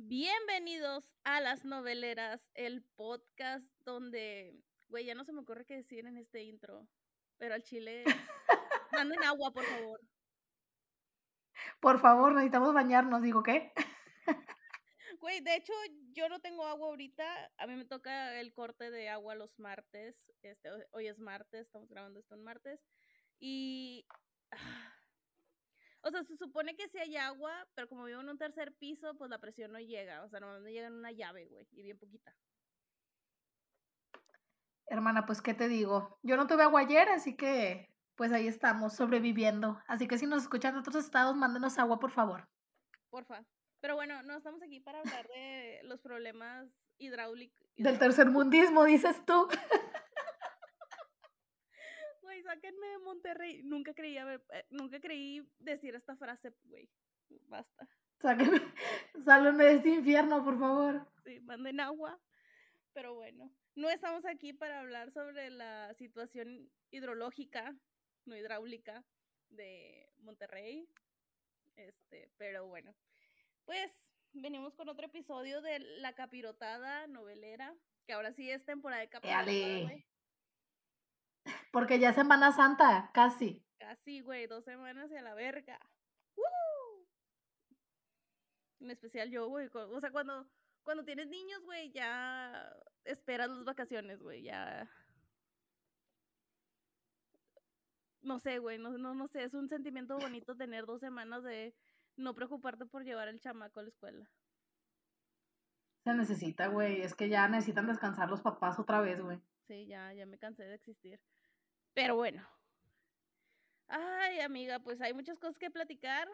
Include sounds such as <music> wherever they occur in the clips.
Bienvenidos a Las Noveleras, el podcast donde, güey, ya no se me ocurre qué decir en este intro, pero al chile, <laughs> manden agua, por favor. Por favor, necesitamos bañarnos, digo, ¿qué? <laughs> Güey, de hecho, yo no tengo agua ahorita. A mí me toca el corte de agua los martes. Este, hoy es martes, estamos grabando esto en martes. Y. O sea, se supone que si hay agua, pero como vivo en un tercer piso, pues la presión no llega. O sea, no llega en una llave, güey, y bien poquita. Hermana, pues, ¿qué te digo? Yo no tuve agua ayer, así que, pues ahí estamos, sobreviviendo. Así que si nos escuchan de otros estados, mándenos agua, por favor. Porfa. Pero bueno, no estamos aquí para hablar de los problemas hidráulicos. Del tercer mundismo, dices tú. <laughs> Sáquenme de Monterrey. Nunca creí, haber, eh, nunca creí decir esta frase, güey. Basta. Sáquenme, <laughs> sálvenme de este infierno, por favor. Sí, manden agua. Pero bueno, no estamos aquí para hablar sobre la situación hidrológica, no hidráulica, de Monterrey. Este, pero bueno, pues venimos con otro episodio de La Capirotada Novelera, que ahora sí es temporada de capirotada. Porque ya es Semana Santa, casi. Casi, güey, dos semanas y a la verga. ¡Woo! En especial yo, güey. O sea, cuando, cuando tienes niños, güey, ya esperas las vacaciones, güey, ya. No sé, güey, no, no, no sé, es un sentimiento bonito tener dos semanas de no preocuparte por llevar el chamaco a la escuela. Se necesita, güey. Es que ya necesitan descansar los papás otra vez, güey. Sí, ya, ya me cansé de existir. Pero bueno. Ay, amiga, pues hay muchas cosas que platicar.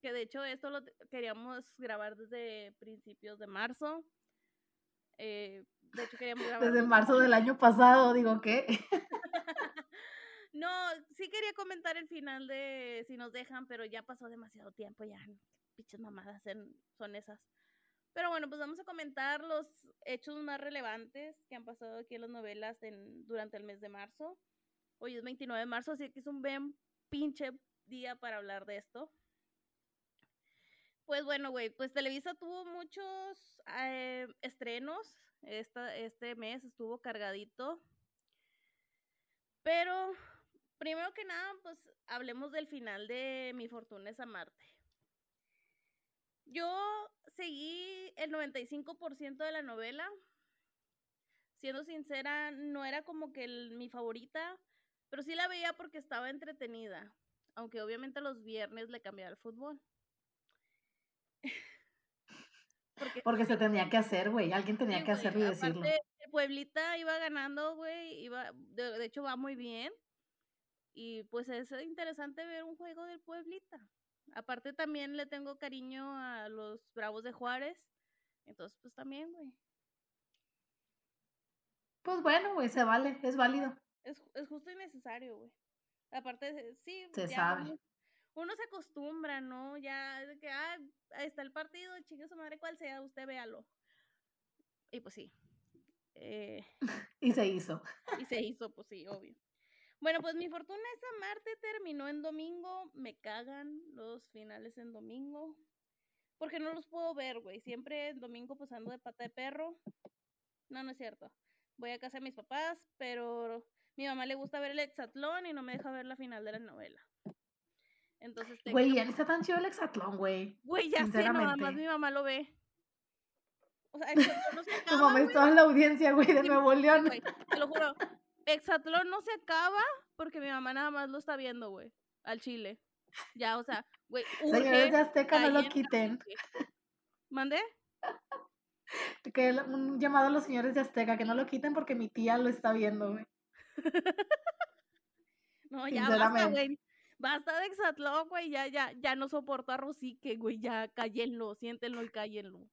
Que de hecho esto lo queríamos grabar desde principios de marzo. Eh, de hecho queríamos <laughs> grabar... Desde marzo del año pasado, digo, ¿qué? <laughs> No, sí quería comentar el final de si nos dejan, pero ya pasó demasiado tiempo, ya pinches mamadas son esas. Pero bueno, pues vamos a comentar los hechos más relevantes que han pasado aquí en las novelas en, durante el mes de marzo. Hoy es 29 de marzo, así que es un buen pinche día para hablar de esto. Pues bueno, güey, pues Televisa tuvo muchos eh, estrenos. Esta, este mes estuvo cargadito. Pero Primero que nada, pues hablemos del final de Mi Fortuna es Amarte. Yo seguí el 95% de la novela. Siendo sincera, no era como que mi favorita, pero sí la veía porque estaba entretenida. Aunque obviamente los viernes le cambiaba el fútbol. <laughs> porque, se tenía que hacer, güey. Alguien tenía que hacerlo y decirlo. Pueblita iba ganando, güey. Iba, de hecho, va muy bien. Y pues es interesante ver un juego del Pueblita. Aparte también le tengo cariño a los Bravos de Juárez. Entonces, pues también, güey. Pues bueno, güey, se vale, es válido. Es, es justo y necesario, güey. Aparte, sí. Se sabe. Uno, se acostumbra, ¿no? Ya, de que, ah, ahí está el partido, chingue su madre, cual sea, usted véalo. Y pues sí. Eh, <laughs> y se hizo. Y se hizo, pues sí, obvio. Bueno, pues mi fortuna esa Marte terminó en domingo. Me cagan los finales en domingo. Porque no los puedo ver, güey. Siempre en domingo pues ando de pata de perro. No, no es cierto. Voy a casa de mis papás, pero mi mamá le gusta ver el hexatlón y no me deja ver la final de la novela. Entonces Güey, ya no está tan chido el hexatlón, güey. Güey, ya sé, nada más mi mamá lo ve. O sea, no se <laughs> acaba, Tu mamá está en la audiencia, güey, de Nuevo León. te lo juro. Exatlón no se acaba porque mi mamá nada más lo está viendo, güey, al chile. Ya, o sea, güey. Señores de Azteca, no lo quiten. ¿Mande? Que un llamado a los señores de Azteca, que no lo quiten porque mi tía lo está viendo, güey. <laughs> no, ya basta, güey. Basta de Exatlón, güey. Ya, ya, ya no soporto a Rosique, güey. Ya cállenlo, siéntenlo y cállenlo.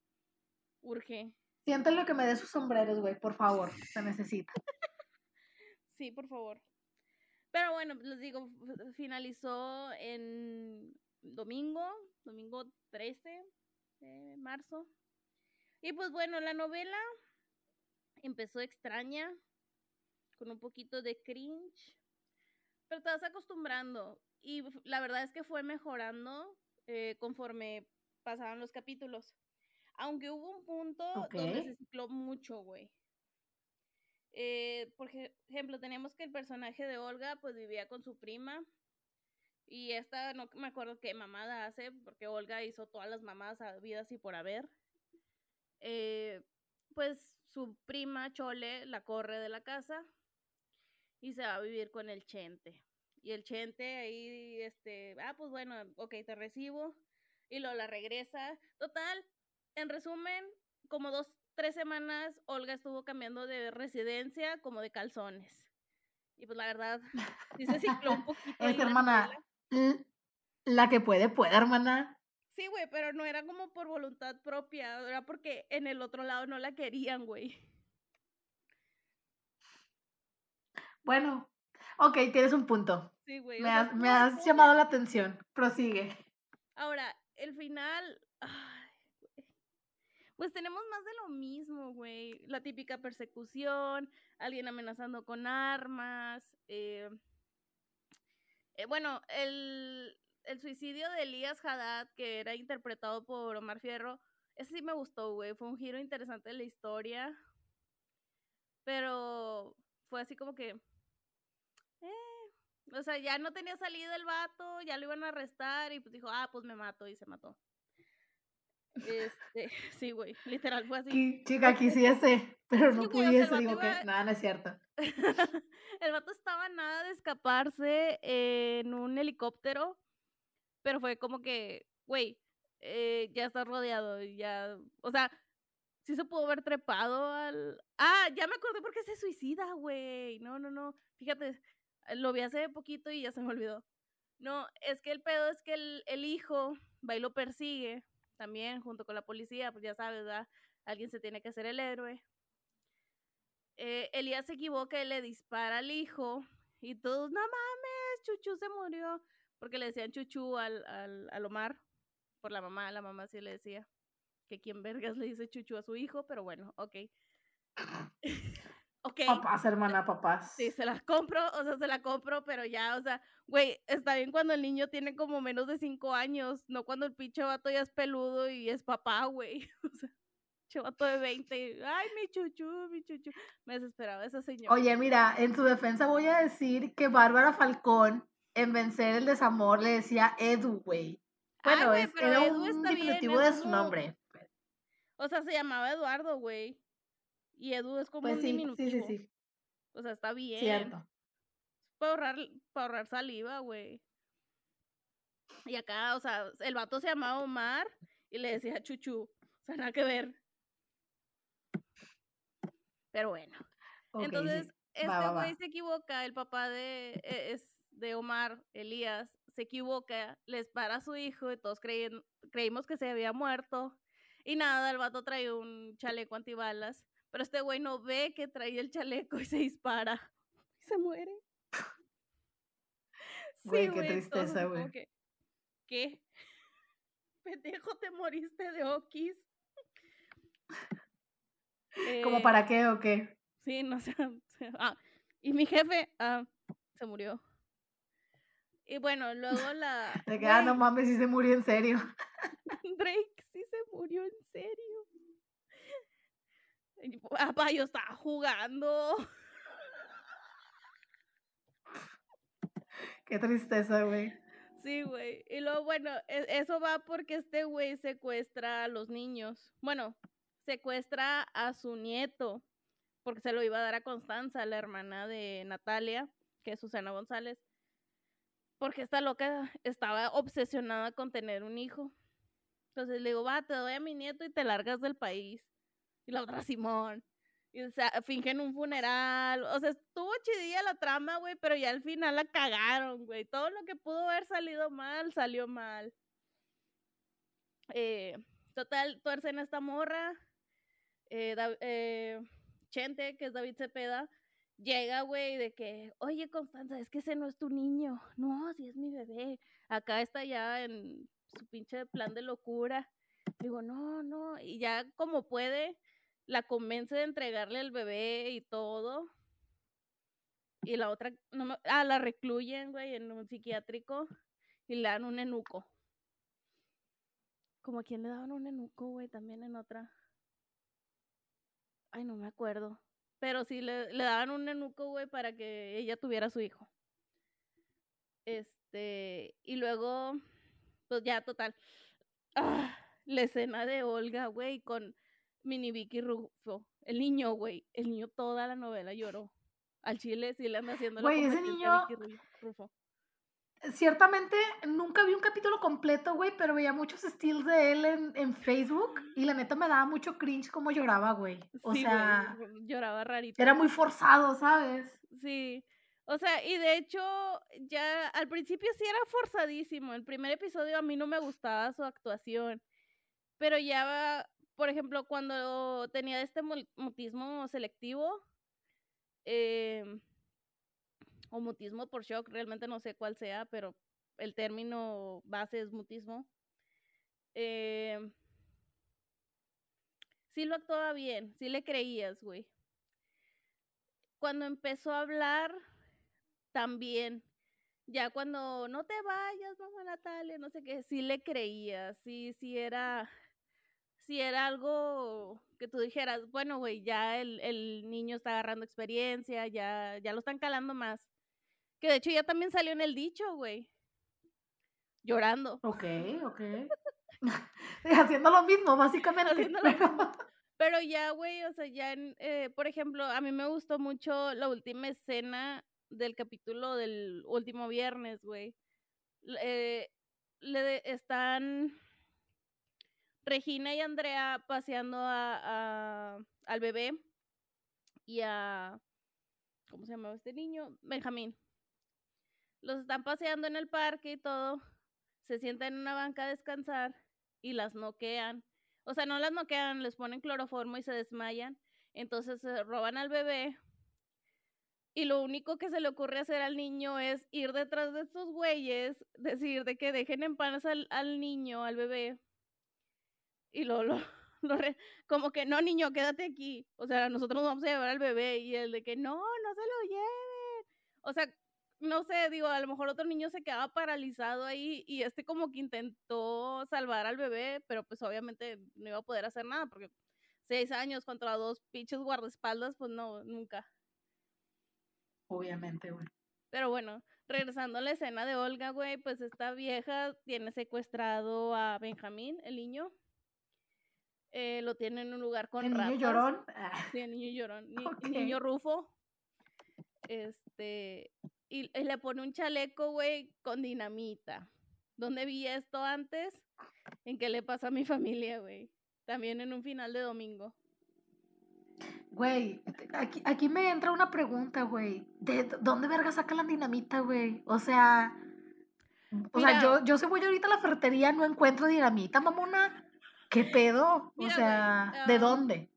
Urge. Siéntenlo que me dé sus sombreros, güey, por favor. Se necesita. <laughs> Sí, por favor. Pero bueno, les digo, finalizó en domingo, domingo 13 de marzo. Y pues bueno, la novela empezó extraña, con un poquito de cringe, pero te vas acostumbrando. Y la verdad es que fue mejorando eh, conforme pasaban los capítulos. Aunque hubo un punto donde se cicló mucho, güey. Eh, por ejemplo, teníamos que el personaje de Olga pues vivía con su prima y esta no me acuerdo qué mamada hace porque Olga hizo todas las mamadas habidas y por haber. Eh, pues su prima Chole la corre de la casa y se va a vivir con el Chente. Y el Chente ahí, este, ah, pues bueno, ok, te recibo. Y luego la regresa. Total, en resumen, como dos, tres semanas, Olga estuvo cambiando de residencia como de calzones. Y pues la verdad, sí se cicló un <laughs> poquito. Es hermana, la que puede, puede, hermana. Sí, güey, pero no era como por voluntad propia, era porque en el otro lado no la querían, güey. Bueno, ok, tienes un punto. Sí, güey. Me, has, llamado la atención. Prosigue. Ahora, el final. pues tenemos más de lo mismo, güey. La típica persecución, alguien amenazando con armas. Eh, eh, bueno, el, el suicidio de Elías Haddad, que era interpretado por Omar Fierro, ese sí me gustó, güey. Fue un giro interesante de la historia. Pero fue así como que o sea, ya no tenía salida el vato, ya lo iban a arrestar y pues dijo, ah, pues me mato y se mató. Este, <laughs> sí, güey, literal fue así. Chica, quisiese, <laughs> pero no pudiese, digo que nada, no es cierto. <laughs> el vato estaba nada de escaparse en un helicóptero, pero fue como que, güey, eh, ya está rodeado, ya, o sea, sí se pudo haber trepado al... Ah, ya me acordé porque se suicida, güey. No, no, no. Fíjate, lo vi hace poquito y ya se me olvidó. No, es que el pedo es que el, hijo va y lo persigue también junto con la policía, pues ya sabes. Alguien se tiene que hacer el héroe. Eh, Elías se equivoca y le dispara al hijo y todos, no mames, Chuchu se murió. Porque le decían Chuchu al, al, al Omar, por la mamá, la mamá sí le decía que quien vergas le dice Chuchu a su hijo, pero bueno, ok. <laughs> Papás, hermana, <laughs> papás. Sí, se las compro, o sea, se la compro, pero ya, o sea, güey, está bien cuando el niño tiene como menos de cinco años, no cuando el pinche vato ya es peludo y es papá, güey. <laughs> O sea, pinche vato de 20, ay, mi chuchu, mi chuchu. Me desesperaba esa señora. Oye, mira, en su defensa voy a decir que Bárbara Falcón, en vencer el desamor, le decía Edu, güey. Bueno, es, era un diminutivo de su nombre. O sea, se llamaba Eduardo, güey. Y Edu es como pues un sí, diminutivo. Sí, sí, sí. O sea, está bien. Cierto. Para ahorrar, para ahorrar saliva, güey. Y acá, o sea, el vato se llamaba Omar y le decía Chuchu. O sea, nada que ver. Pero bueno. Entonces, este güey se equivoca, el papá de, e, es de Omar, Elías, se equivoca, les para a su hijo y todos creímos que se había muerto. Y nada, el vato trae un chaleco antibalas pero este güey no ve que trae el chaleco y se dispara. <laughs> Y se muere. Güey, qué tristeza, güey. ¿Qué? <laughs> Pendejo, te moriste de Okis. ¿Como para eh, qué o qué? Sí, no sé. <laughs> Ah, y mi jefe ah, se murió. Y bueno, luego la. Te queda, no mames, si se murió en serio. Drake sí se murió en serio. Papá, yo estaba jugando. Qué tristeza, güey. Sí, güey. Y luego, bueno, e, eso va porque este güey secuestra a los niños. Bueno, secuestra a su nieto, porque se lo iba a dar a Constanza, la hermana de Natalia, que es Susana González. Porque esta loca estaba obsesionada con tener un hijo. Entonces le digo, va, te doy a mi nieto y te largas del país y la otra Simón. Y, o sea, fingen un funeral. O sea, estuvo chidilla la trama, güey, pero ya al final la cagaron, güey. Todo lo que pudo haber salido mal, salió mal. Eh, total, tuercen a esta morra. Eh, eh, Chente, que es David Cepeda, llega, güey, de que, oye, Constanza, es que ese no es tu niño. No, si es mi bebé. Acá está ya en su pinche plan de locura. Digo, no, no. Y ya como puede, la convence de entregarle el bebé y todo. Y la otra, ah, la recluyen, güey, en un psiquiátrico y le dan un enuco. Como a quien le daban un enuco, güey, también en otra. Ay, no me acuerdo. Pero sí le, le daban un enuco, güey, para que ella tuviera su hijo. Este, y luego, pues ya, total. Ah, la escena de Olga, güey, con Mini Vicky Rufo. El niño, güey. El niño toda la novela lloró. Al chile sí le anda haciendo Güey, ese niño. Vicky Rufo. Ciertamente nunca vi un capítulo completo, güey, pero veía muchos steals de él en, en, Facebook y la neta me daba mucho cringe como lloraba, güey. O sea, lloraba rarito. Era muy forzado, ¿sabes? Sí. O sea, y de hecho, ya al principio sí era forzadísimo. El primer episodio a mí no me gustaba su actuación. Pero ya, por ejemplo, cuando tenía este mutismo selectivo, eh, o mutismo por shock, realmente no sé cuál sea, pero el término base es mutismo. Eh, sí lo actuaba bien, sí le creías, güey. Cuando empezó a hablar, también. Ya cuando no te vayas, mamá Natalia, no sé qué, sí le creías, sí, sí era, sí era algo que tú dijeras, bueno, güey, ya el, el, niño está agarrando experiencia, ya, ya lo están calando más. Que de hecho ya también salió en el dicho, güey. Llorando. Ok, ok. <laughs> <laughs> Haciendo lo mismo, básicamente. Pero ya, güey, o sea, ya, eh, por ejemplo, a mí me gustó mucho la última escena del capítulo del último viernes, güey. Eh, le están Regina y Andrea paseando a, al bebé y a ¿cómo se llamaba este niño? Benjamín. Los están paseando en el parque y todo. Se sientan en una banca a descansar y las noquean. O sea, no las noquean, les ponen cloroformo y se desmayan. Entonces se roban al bebé. Y lo único que se le ocurre hacer al niño es ir detrás de estos güeyes, decir de que dejen en paz al niño, al bebé. Y lo, lo, <laughs> como que no, niño, quédate aquí. O sea, nosotros nos vamos a llevar al bebé. Y el de que no, no se lo lleven. O sea, no sé, digo, a lo mejor otro niño se quedaba paralizado ahí y este como que intentó salvar al bebé, pero pues obviamente no iba a poder hacer nada porque seis años contra dos pinches guardaespaldas, pues no, nunca. Obviamente, güey. Pero bueno, regresando a la escena de Olga, güey, pues esta vieja tiene secuestrado a Benjamín, el niño. Eh, lo tiene en un lugar con ¿El niño llorón? Sí, el niño llorón. Niño Rufo. Este, y, le pone un chaleco, güey, con dinamita. ¿Dónde vi esto antes? ¿En qué le pasa a mi familia, güey? También en un final de domingo. Güey, aquí, aquí me entra una pregunta, güey. ¿De dónde verga saca la dinamita, güey? O sea, o sea, yo, yo se voy ahorita a la ferretería, no encuentro dinamita, mamona. ¿Qué pedo? o sea, ¿de dónde?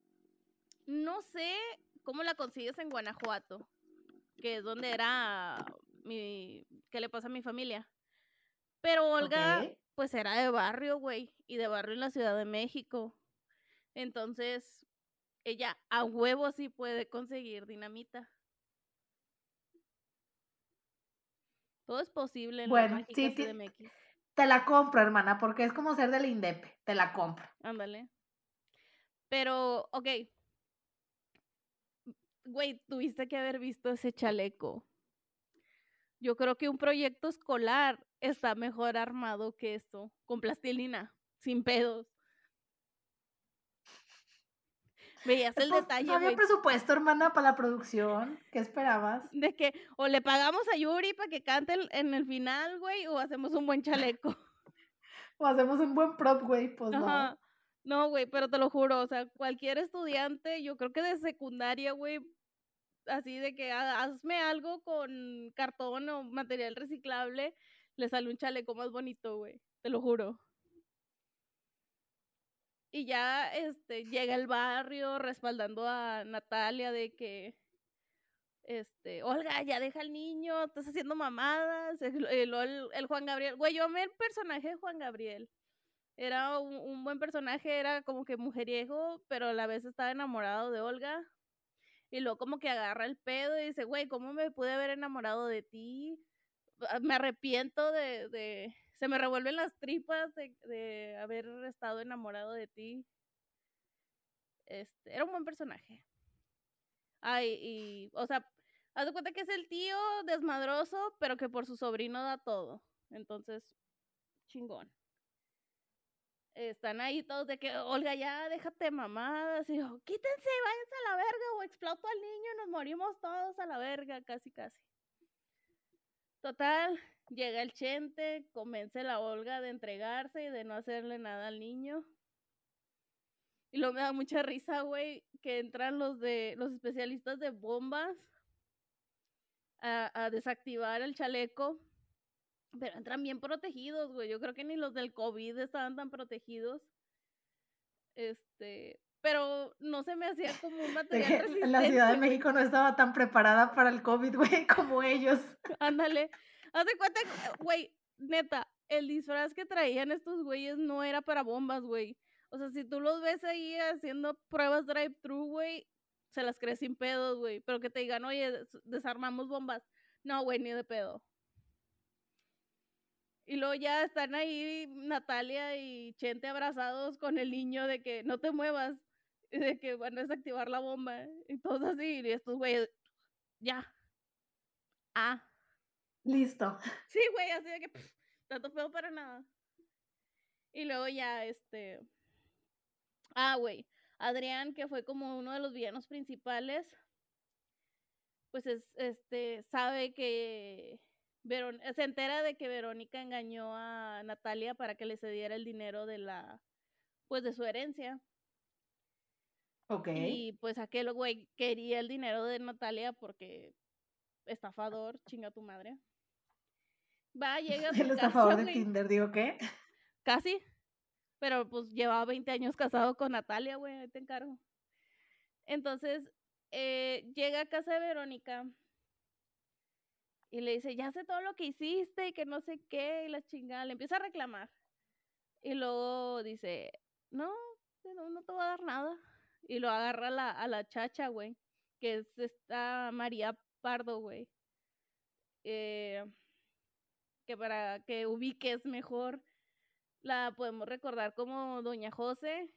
No sé cómo la consigues en Guanajuato que es donde era mi, ¿qué le pasa a mi familia? Pero Olga, pues era de barrio, güey, y de barrio en la Ciudad de México. Entonces, ella a huevo sí puede conseguir dinamita. Todo es posible en bueno, sí, Te la compro, hermana, porque es como ser del INDEP. Te la compro. Ándale. Pero, ok, güey, tuviste que haber visto ese chaleco. Yo creo que un proyecto escolar está mejor armado que esto, con plastilina, sin pedos. Veías el pues, detalle. No había presupuesto, hermana, para la producción. ¿Qué esperabas? De que o le pagamos a Yuri para que cante en el final, güey, o hacemos un buen chaleco. <laughs> o hacemos un buen prop, güey, pues no. No, güey, pero te lo juro, o sea, cualquier estudiante, yo creo que de secundaria, güey, así de que hazme algo con cartón o material reciclable, le sale un chaleco más bonito, güey, te lo juro. Y ya este llega el barrio respaldando a Natalia de que este, Olga, ya deja al niño, estás haciendo mamadas. El, Juan Gabriel, güey, yo amé el personaje de Juan Gabriel. Era un, buen personaje, era como que mujeriego, pero a la vez estaba enamorado de Olga. Y luego como que agarra el pedo y dice, güey, ¿cómo me pude haber enamorado de ti? Ah, me arrepiento de se me revuelven las tripas de, de haber estado enamorado de ti. Este, era un buen personaje. Ay, y, o sea, haz de cuenta que es el tío desmadroso, pero que por su sobrino da todo. Entonces, chingón. Están ahí todos de que, Olga, ya déjate mamadas. Y yo, quítense, váyanse a la verga o exploto al niño y nos morimos todos a la verga, casi, casi. Total, llega el chente, convence a la Olga de entregarse y de no hacerle nada al niño. Y luego me da mucha risa, güey, que entran los de los especialistas de bombas a, a desactivar el chaleco. Pero entran bien protegidos, güey. Yo creo que ni los del COVID estaban tan protegidos. Este, pero no se me hacía como un <laughs> material resistente. La Ciudad de México no estaba tan preparada para el COVID, güey, <laughs> como ellos. Ándale. Haz de cuenta, güey, neta, el disfraz que traían estos güeyes no era para bombas, güey. O sea, si tú los ves ahí haciendo pruebas drive-thru, güey, se las crees sin pedos, güey. Pero que te digan, oye, desarmamos bombas. No, güey, ni de pedo. Y luego ya están ahí Natalia y Chente abrazados con el niño de que no te muevas, de que van a desactivar la bomba. Y todos así, y estos güeyes, ya. Ah. Listo. <laughs> Sí, güey, así de que, tanto feo para nada. Y luego ya, este, Ah, güey. Adrián, que fue como uno de los villanos principales, pues es, este, sabe que Veron se entera de que Verónica engañó a Natalia para que le cediera el dinero de la, pues de su herencia. Ok. Y pues aquel güey quería el dinero de Natalia porque estafador, <laughs> chinga tu madre. Va, llega a <laughs> su El estafador de Tinder, digo, ¿qué? Casi. Pero pues llevaba 20 años casado con Natalia, güey, ahí te encargo. Entonces, eh, llega a casa de Verónica y le dice, ya sé todo lo que hiciste y que no sé qué, y la chingada, le empieza a reclamar. Y luego dice, no, no, no te voy a dar nada. Y lo agarra a la, a la chacha, güey, que es esta María Pardo, güey. Eh, que para que ubiques mejor la podemos recordar como Doña José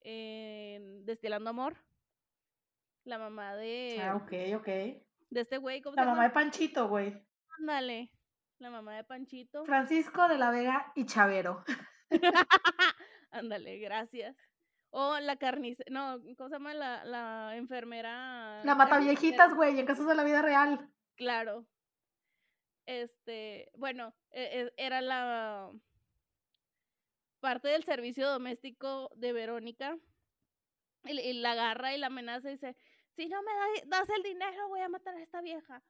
en Destilando Amor. La mamá de. Ah, ok, ok. De este güey. La mamá de Panchito, güey. Ándale. La mamá de Panchito. Francisco de la Vega y Chavero. <laughs> Ándale, gracias. O la carnice, no, ¿cómo se llama la, la enfermera? La mata viejitas, güey, en casos de la vida real. Claro. Este, bueno, e, e, era la parte del servicio doméstico de Verónica y, la agarra y la amenaza y dice, si no me das el dinero voy a matar a esta vieja.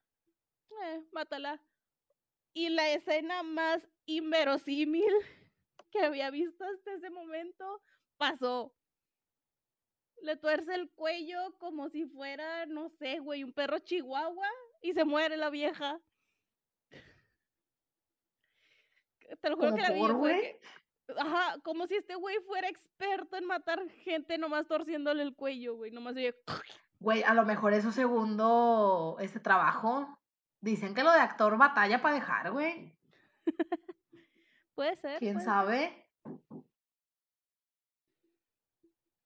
Eh, mátala. Y la escena más inverosímil <laughs> que había visto hasta ese momento pasó. Le tuerce el cuello como si fuera, no sé, güey, un perro chihuahua y se muere la vieja. Te lo juro que la vi, Ajá, como si este güey fuera experto en matar gente nomás torciéndole el cuello, güey. Nomás oye. Güey, a lo mejor es su segundo este trabajo. Dicen que lo de actor batalla para dejar, güey. <laughs> puede ser. ¿Quién sabe?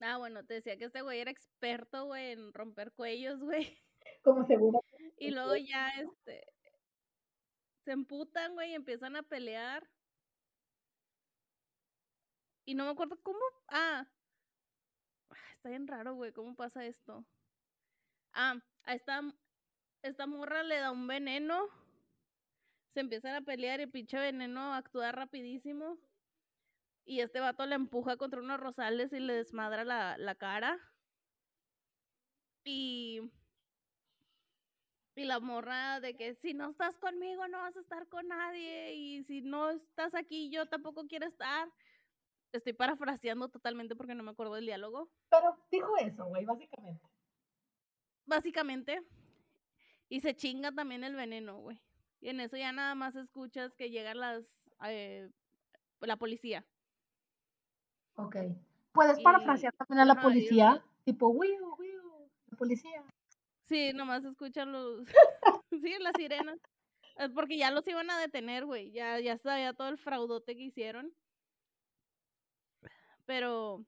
Ah, bueno, te decía que este güey era experto, güey, en romper cuellos, <laughs> güey. Como seguro. Y luego ya, este, se emputan, güey, y empiezan a pelear. Y no me acuerdo cómo. Ah. Está bien raro, güey. ¿Cómo pasa esto? Ah, a esta, esta morra le da un veneno. Se empiezan a pelear y pinche veneno actúa rapidísimo. Y este vato le empuja contra unos rosales y le desmadra la, la cara. Y. Y la morra de que si no estás conmigo no vas a estar con nadie. Y si no estás aquí yo tampoco quiero estar. Estoy parafraseando totalmente porque no me acuerdo del diálogo. Pero dijo eso, güey, básicamente. Básicamente. Y se chinga también el veneno, güey. Y en eso ya nada más escuchas que llegan las. Eh, la policía. Ok. ¿Puedes parafrasear también a la policía? Tipo, wiu, wiu, la policía. Sí, nomás escuchan los. <laughs> <laughs> sí, las sirenas. Porque ya los iban a detener, güey. Ya, ya sabía todo el fraudote que hicieron. Pero,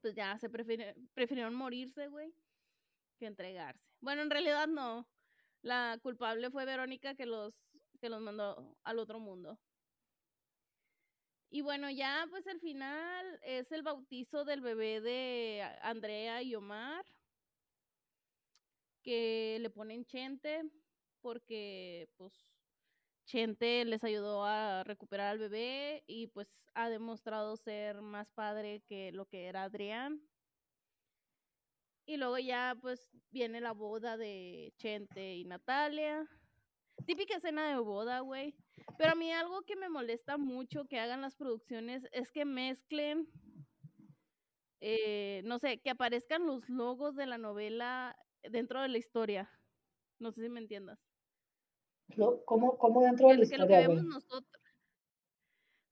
pues ya se prefirieron morirse, güey, que entregarse. Bueno, en realidad no. La culpable fue Verónica que los, que los mandó al otro mundo. Y bueno, ya pues el final es el bautizo del bebé de Andrea y Omar, que le ponen Chente, porque pues Chente les ayudó a recuperar al bebé y pues ha demostrado ser más padre que lo que era Adrián. Y luego ya pues viene la boda de Chente y Natalia. Típica escena de boda, güey. Pero a mí algo que me molesta mucho que hagan las producciones es que mezclen, eh, no sé, que aparezcan los logos de la novela dentro de la historia. No sé si me entiendas. ¿Cómo, cómo dentro de la historia? Que lo que vemos nosotros.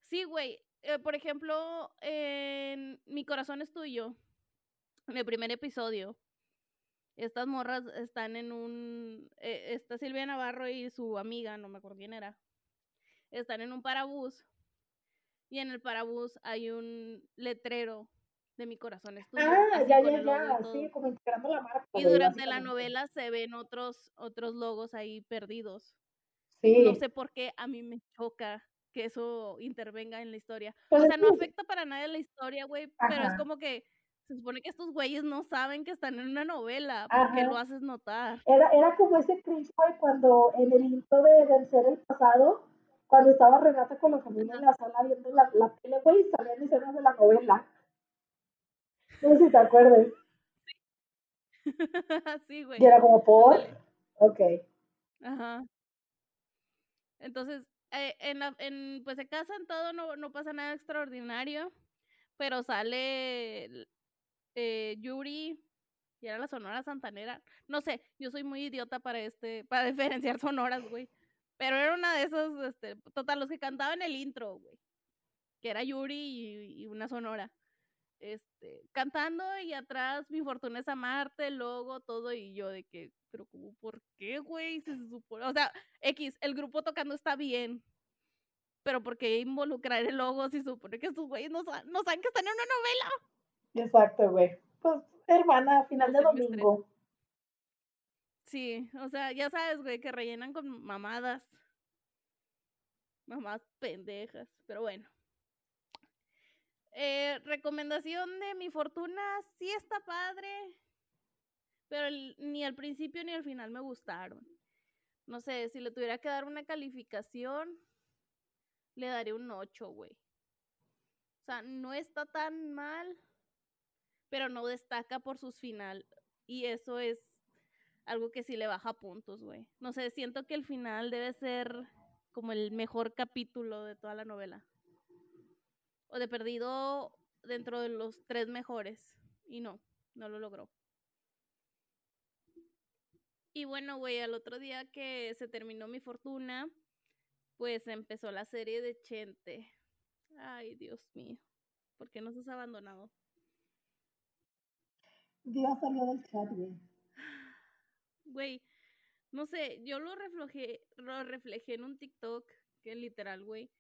Sí, güey. Eh, por ejemplo, en Mi corazón es tuyo, en el primer episodio, estas morras están en un. Eh, está Silvia Navarro y su amiga, no me acuerdo quién era. Están en un parabús. Y en el parabús hay un letrero de mi corazón es tuyo. Ah, ya, ya, ya, sí, como integrando la marca. Y durante la novela se ven otros, otros logos ahí perdidos. Sí. No sé por qué a mí me choca que eso intervenga en la historia. Pues o sea, no afecta para nada la historia, güey, pero es como que se supone que estos güeyes no saben que están en una novela, porque lo haces notar. Era, era como ese cringe, cuando en el intro de Vencer el Pasado, cuando estaba Renata con la familia en la sala viendo la, la tele, güey, salían escenas de la novela. No sé si te acuerdas. <laughs> Sí, güey. Y era como por. Ok. Ajá. Entonces, eh, en, en, pues se casan todo, no, no pasa nada extraordinario, pero sale eh, Yuri y era la Sonora Santanera. No sé, yo soy muy idiota para este, para <laughs> diferenciar sonoras, güey. Pero era una de esos, este, total, los que cantaban el intro, güey. Que era Yuri y, una sonora. Este, cantando y atrás mi fortuna es amarte, el logo, todo, y yo de que, pero como, ¿por qué, güey? O sea, X, el grupo tocando está bien, pero ¿por qué involucrar el logo si supone que estos güeyes no, no saben que están en una novela? Exacto, güey. Pues, hermana, final de domingo. Sí, o sea, ya sabes, güey, que rellenan con mamadas. Mamás pendejas, pero bueno. Eh, recomendación de mi fortuna, sí está padre, pero ni al principio ni al final me gustaron. No sé, si le tuviera que dar una calificación, le daría un 8, güey. O sea, no está tan mal, pero no destaca por sus final. Y eso es algo que sí le baja puntos, güey. No sé, siento que el final debe ser como el mejor capítulo de toda la novela. O de perdido dentro de los tres mejores. Y no, no lo logró. Y bueno, güey, al otro día que se terminó mi fortuna, pues empezó la serie de Chente. Ay, Dios mío. ¿Por qué nos has abandonado? Dios salió del chat, güey. Güey, no sé, yo lo reflejé, lo reflejé en un TikTok que literal, güey.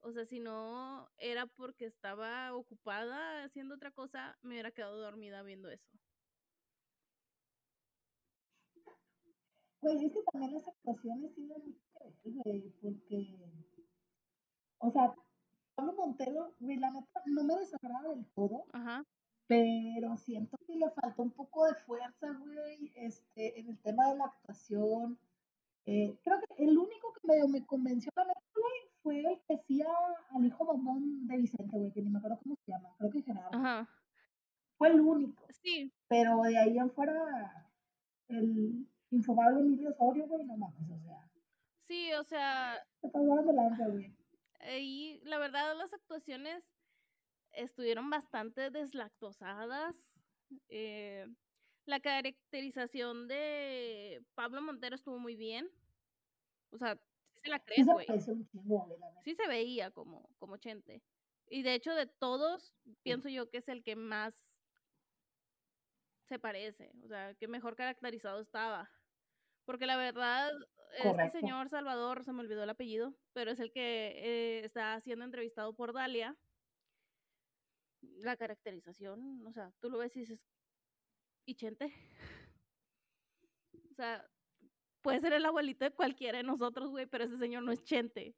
O sea, si no era porque estaba ocupada haciendo otra cosa, me hubiera quedado dormida viendo eso. Güey, es que también las actuaciones sí güey, porque, o sea, Pablo Montero, güey, la neta, no me desagrada del todo. Ajá pero siento que le faltó un poco de fuerza, güey, este, en el tema de la actuación. Eh, creo que el único que medio me convenció la neta, güey, fue el que hacía al hijo mamón de Vicente, güey, que ni me acuerdo cómo se llama, creo que Gerardo. Ajá. Fue el único. Sí. Pero de ahí en fuera, el infobable Emilio Osorio, güey, no mames, o sea. Sí, o sea. Se pasaron de lanza, güey. Y la verdad, las actuaciones estuvieron bastante deslactosadas. Eh, la caracterización de Pablo Montero estuvo muy bien. O sea, sí se la crees, güey. Sí se veía como, como Chente. Y de hecho, de todos, pienso yo que es el que más se parece. O sea, que mejor caracterizado estaba. Porque la verdad, este señor Salvador, se me olvidó el apellido, pero es el que eh, está siendo entrevistado por Dalia. La caracterización, o sea, tú lo ves y dices, ¿y Chente? <laughs> O sea, puede ser el abuelito de cualquiera de nosotros, güey, pero ese señor no es Chente.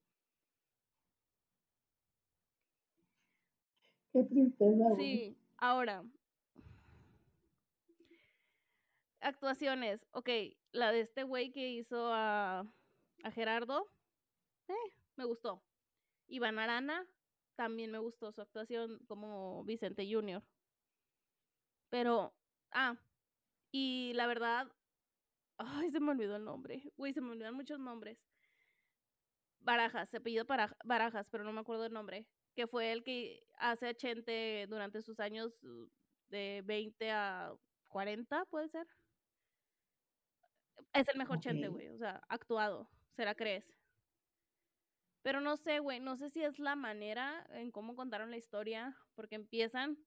Qué tristeza. Sí, ahora. Actuaciones. Ok, la de este güey que hizo a, a Gerardo, eh, me gustó. Iván Arana, también me gustó su actuación como Vicente Junior. Pero, ah, y la verdad, ay, se me olvidó el nombre. Güey, se me olvidan muchos nombres. Barajas, se apellido Barajas, pero no me acuerdo el nombre que fue el que hace a Chente durante sus años uh, de 20 a 40, puede ser. Es el mejor Chente, güey, o sea, actuado, ¿se la crees? Pero no sé, güey, no sé si es la manera en cómo contaron la historia, porque empiezan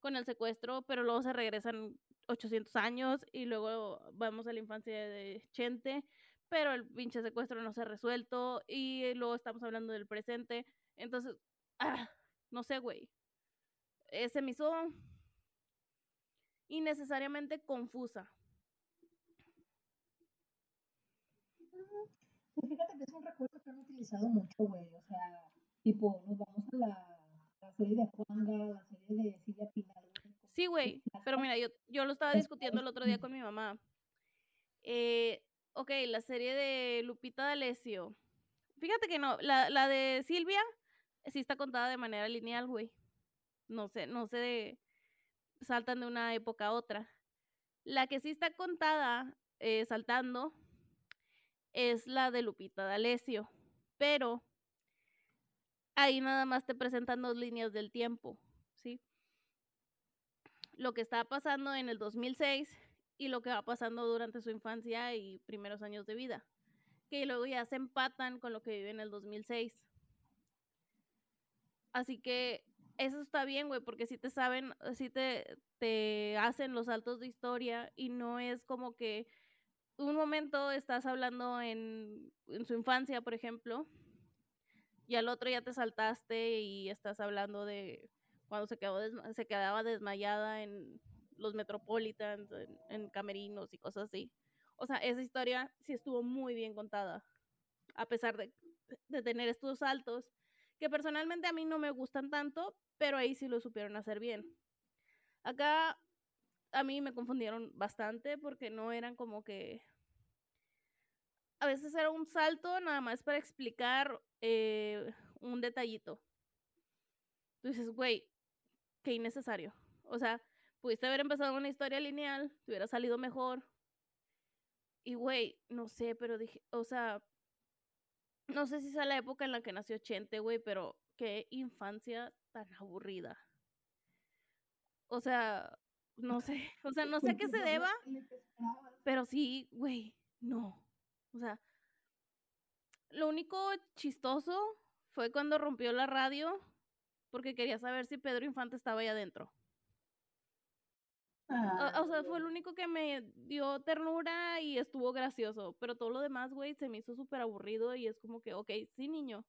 con el secuestro, pero luego se regresan 800 años y luego vamos a la infancia de Chente, pero el pinche secuestro no se ha resuelto y luego estamos hablando del presente. Entonces, ah, no sé, güey. Eh, se me hizo innecesariamente confusa. Fíjate que es un recurso que han utilizado mucho, güey. O sea, tipo, nos vamos a la, la serie de Juanga, la serie de Silvia Pinal. Sí, güey. Pero mira, yo, yo lo estaba discutiendo el otro día con mi mamá. Eh, ok, la serie de Lupita D'Alessio. Fíjate que no, la, la de Silvia sí está contada de manera lineal, güey. No sé, no sé de, saltan de una época a otra. La que sí está contada eh, saltando es la de Lupita D'Alessio, pero ahí nada más te presentan dos líneas del tiempo, ¿sí? Lo que está pasando en el 2006 y lo que va pasando durante su infancia y primeros años de vida, que luego ya se empatan con lo que vive en el 2006. Así que eso está bien, güey, porque si te saben, si te, te hacen los saltos de historia y no es como que un momento estás hablando en, su infancia, por ejemplo, y al otro ya te saltaste y estás hablando de cuando se, quedaba desmayada en los Metropolitans, en, en, camerinos y cosas así. O sea, esa historia sí estuvo muy bien contada, a pesar de tener estos saltos que personalmente a mí no me gustan tanto, pero ahí sí lo supieron hacer bien. Acá a mí me confundieron bastante porque no eran como que... A veces era un salto nada más para explicar eh, un detallito. Tú dices, güey, qué innecesario. O sea, pudiste haber empezado una historia lineal, te hubiera salido mejor. Y, güey, no sé, pero dije, o sea, no sé si es la época en la que nació Chente, güey, pero qué infancia tan aburrida. O sea, no sé, o sea, no sé a qué se deba, pero sí, güey, no. O sea, lo único chistoso fue cuando rompió la radio porque quería saber si Pedro Infante estaba ahí adentro. O, sea, fue el único que me dio ternura y estuvo gracioso. Pero todo lo demás, güey, se me hizo súper aburrido y es como que, ok, sí, niño.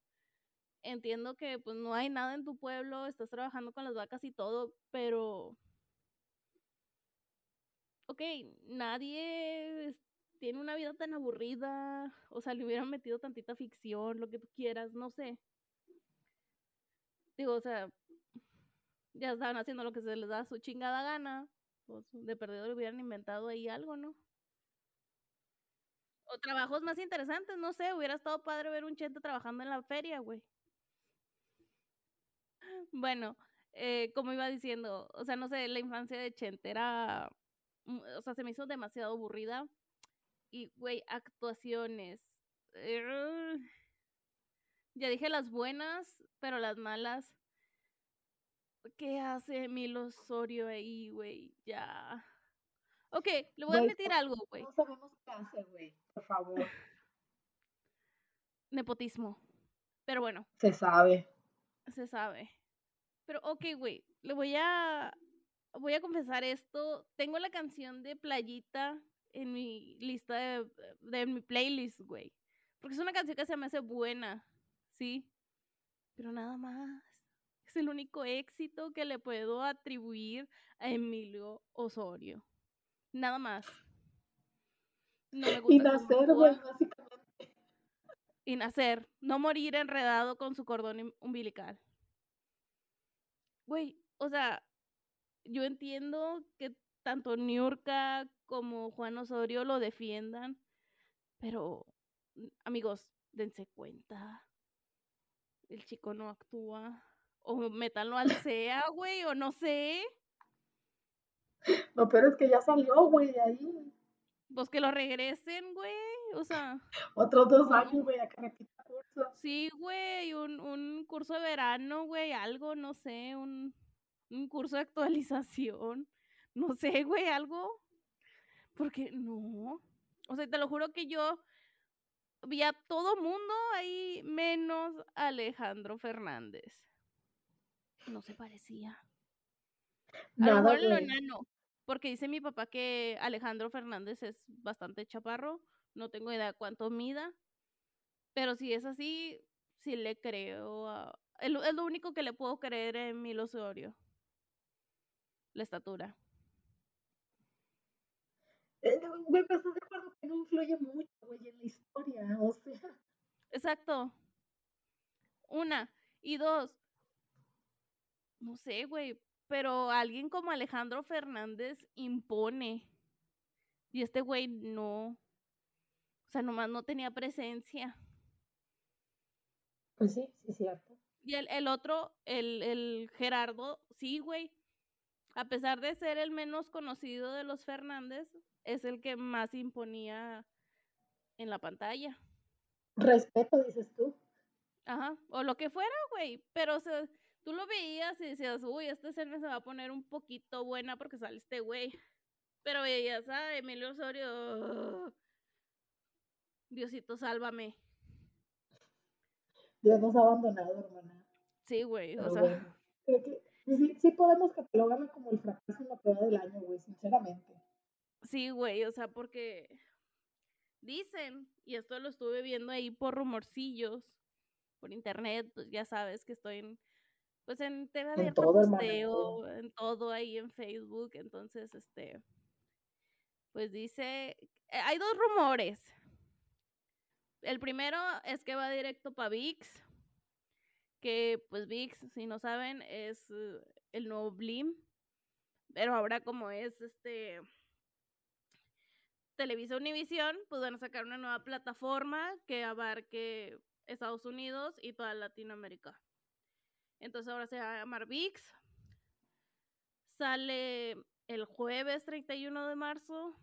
Entiendo que pues no hay nada en tu pueblo, estás trabajando con las vacas y todo, pero... Ok, nadie tiene una vida tan aburrida. O sea, le hubieran metido tantita ficción, lo que tú quieras, no sé. Digo, o sea, ya estaban haciendo lo que se les da su chingada gana pues, de perdedor hubieran inventado ahí algo, ¿no? O trabajos más interesantes, no sé, hubiera estado padre ver un chente trabajando en la feria, güey. Bueno, eh, como iba diciendo, o sea, no sé, la infancia de Chente era, o sea, se me hizo demasiado aburrida. Y, güey, actuaciones. ya dije las buenas, pero las malas ¿Qué hace Milo Osorio ahí, güey? Ya. Ok, le voy a admitir algo, güey. No sabemos qué hace, güey. Por favor. <laughs> Nepotismo. Pero bueno. Se sabe. Se sabe. Pero ok, güey. Le voy a. Voy a confesar esto. Tengo la canción de Playita en mi lista de, de mi playlist, güey. Porque es una canción que se me hace buena, ¿sí? Pero nada más. Es el único éxito que le puedo atribuir a Emilio Osorio. Nada más. No me gusta y nacer, güey, básicamente. Y nacer. No morir enredado con su cordón umbilical. Güey, o sea, yo entiendo que tanto Niurka como Juan Osorio lo defiendan, pero amigos, dense cuenta. El chico no actúa. O métanlo al SEA, güey, o no sé. Lo peor es que ya salió, güey, de ahí. Pues que lo regresen, güey. O sea. Otros dos años, güey, a que repita curso. Sí, güey, un, un curso de verano, güey, algo, no sé, un, un curso de actualización. <laughs> No sé, güey, algo. Porque no. O sea, te lo juro que yo vi a todo mundo ahí, menos Alejandro Fernández. No se parecía. A lo mejor lo enano. Porque dice mi papá que Alejandro Fernández es bastante chaparro. No tengo idea cuánto mida. Pero si es así, sí le creo. A... Es lo único que le puedo creer en Milo Osorio. La estatura. Eh, güey, pero estás de acuerdo que no influye mucho, güey, en la historia, o sea. Exacto. Una. Y dos. No sé, güey, pero alguien como Alejandro Fernández impone. Y este güey no. O sea, nomás no tenía presencia. Pues sí, sí, cierto. Y el, el otro, el, el Gerardo, sí, güey. A pesar de ser el menos conocido de los Fernández, es el que más imponía en la pantalla. Respeto, dices tú. Ajá, o lo que fuera, güey. Pero o sea, tú lo veías y decías, uy, esta escena se va a poner un poquito buena porque sale este güey. Pero veías a Emilio Osorio. Diosito, sálvame. Dios nos ha abandonado, hermana. Sí, güey, o sea. creo que sí, sí podemos catalogarme como el fracaso en la prueba del año, güey, sinceramente. Sí, güey, o sea, porque dicen, y esto lo estuve viendo ahí por rumorcillos, por internet, pues ya sabes que estoy en, pues en TV abierta posteo, en todo ahí en Facebook, entonces, este, pues dice, hay dos rumores. El primero es que va directo para VIX, que pues VIX, si no saben, es eh, el nuevo Blim, pero ahora como es este Televisa Univisión, pues van a sacar una nueva plataforma que abarque Estados Unidos y toda Latinoamérica. Entonces ahora se va a llamar VIX. Sale el jueves 31 de marzo.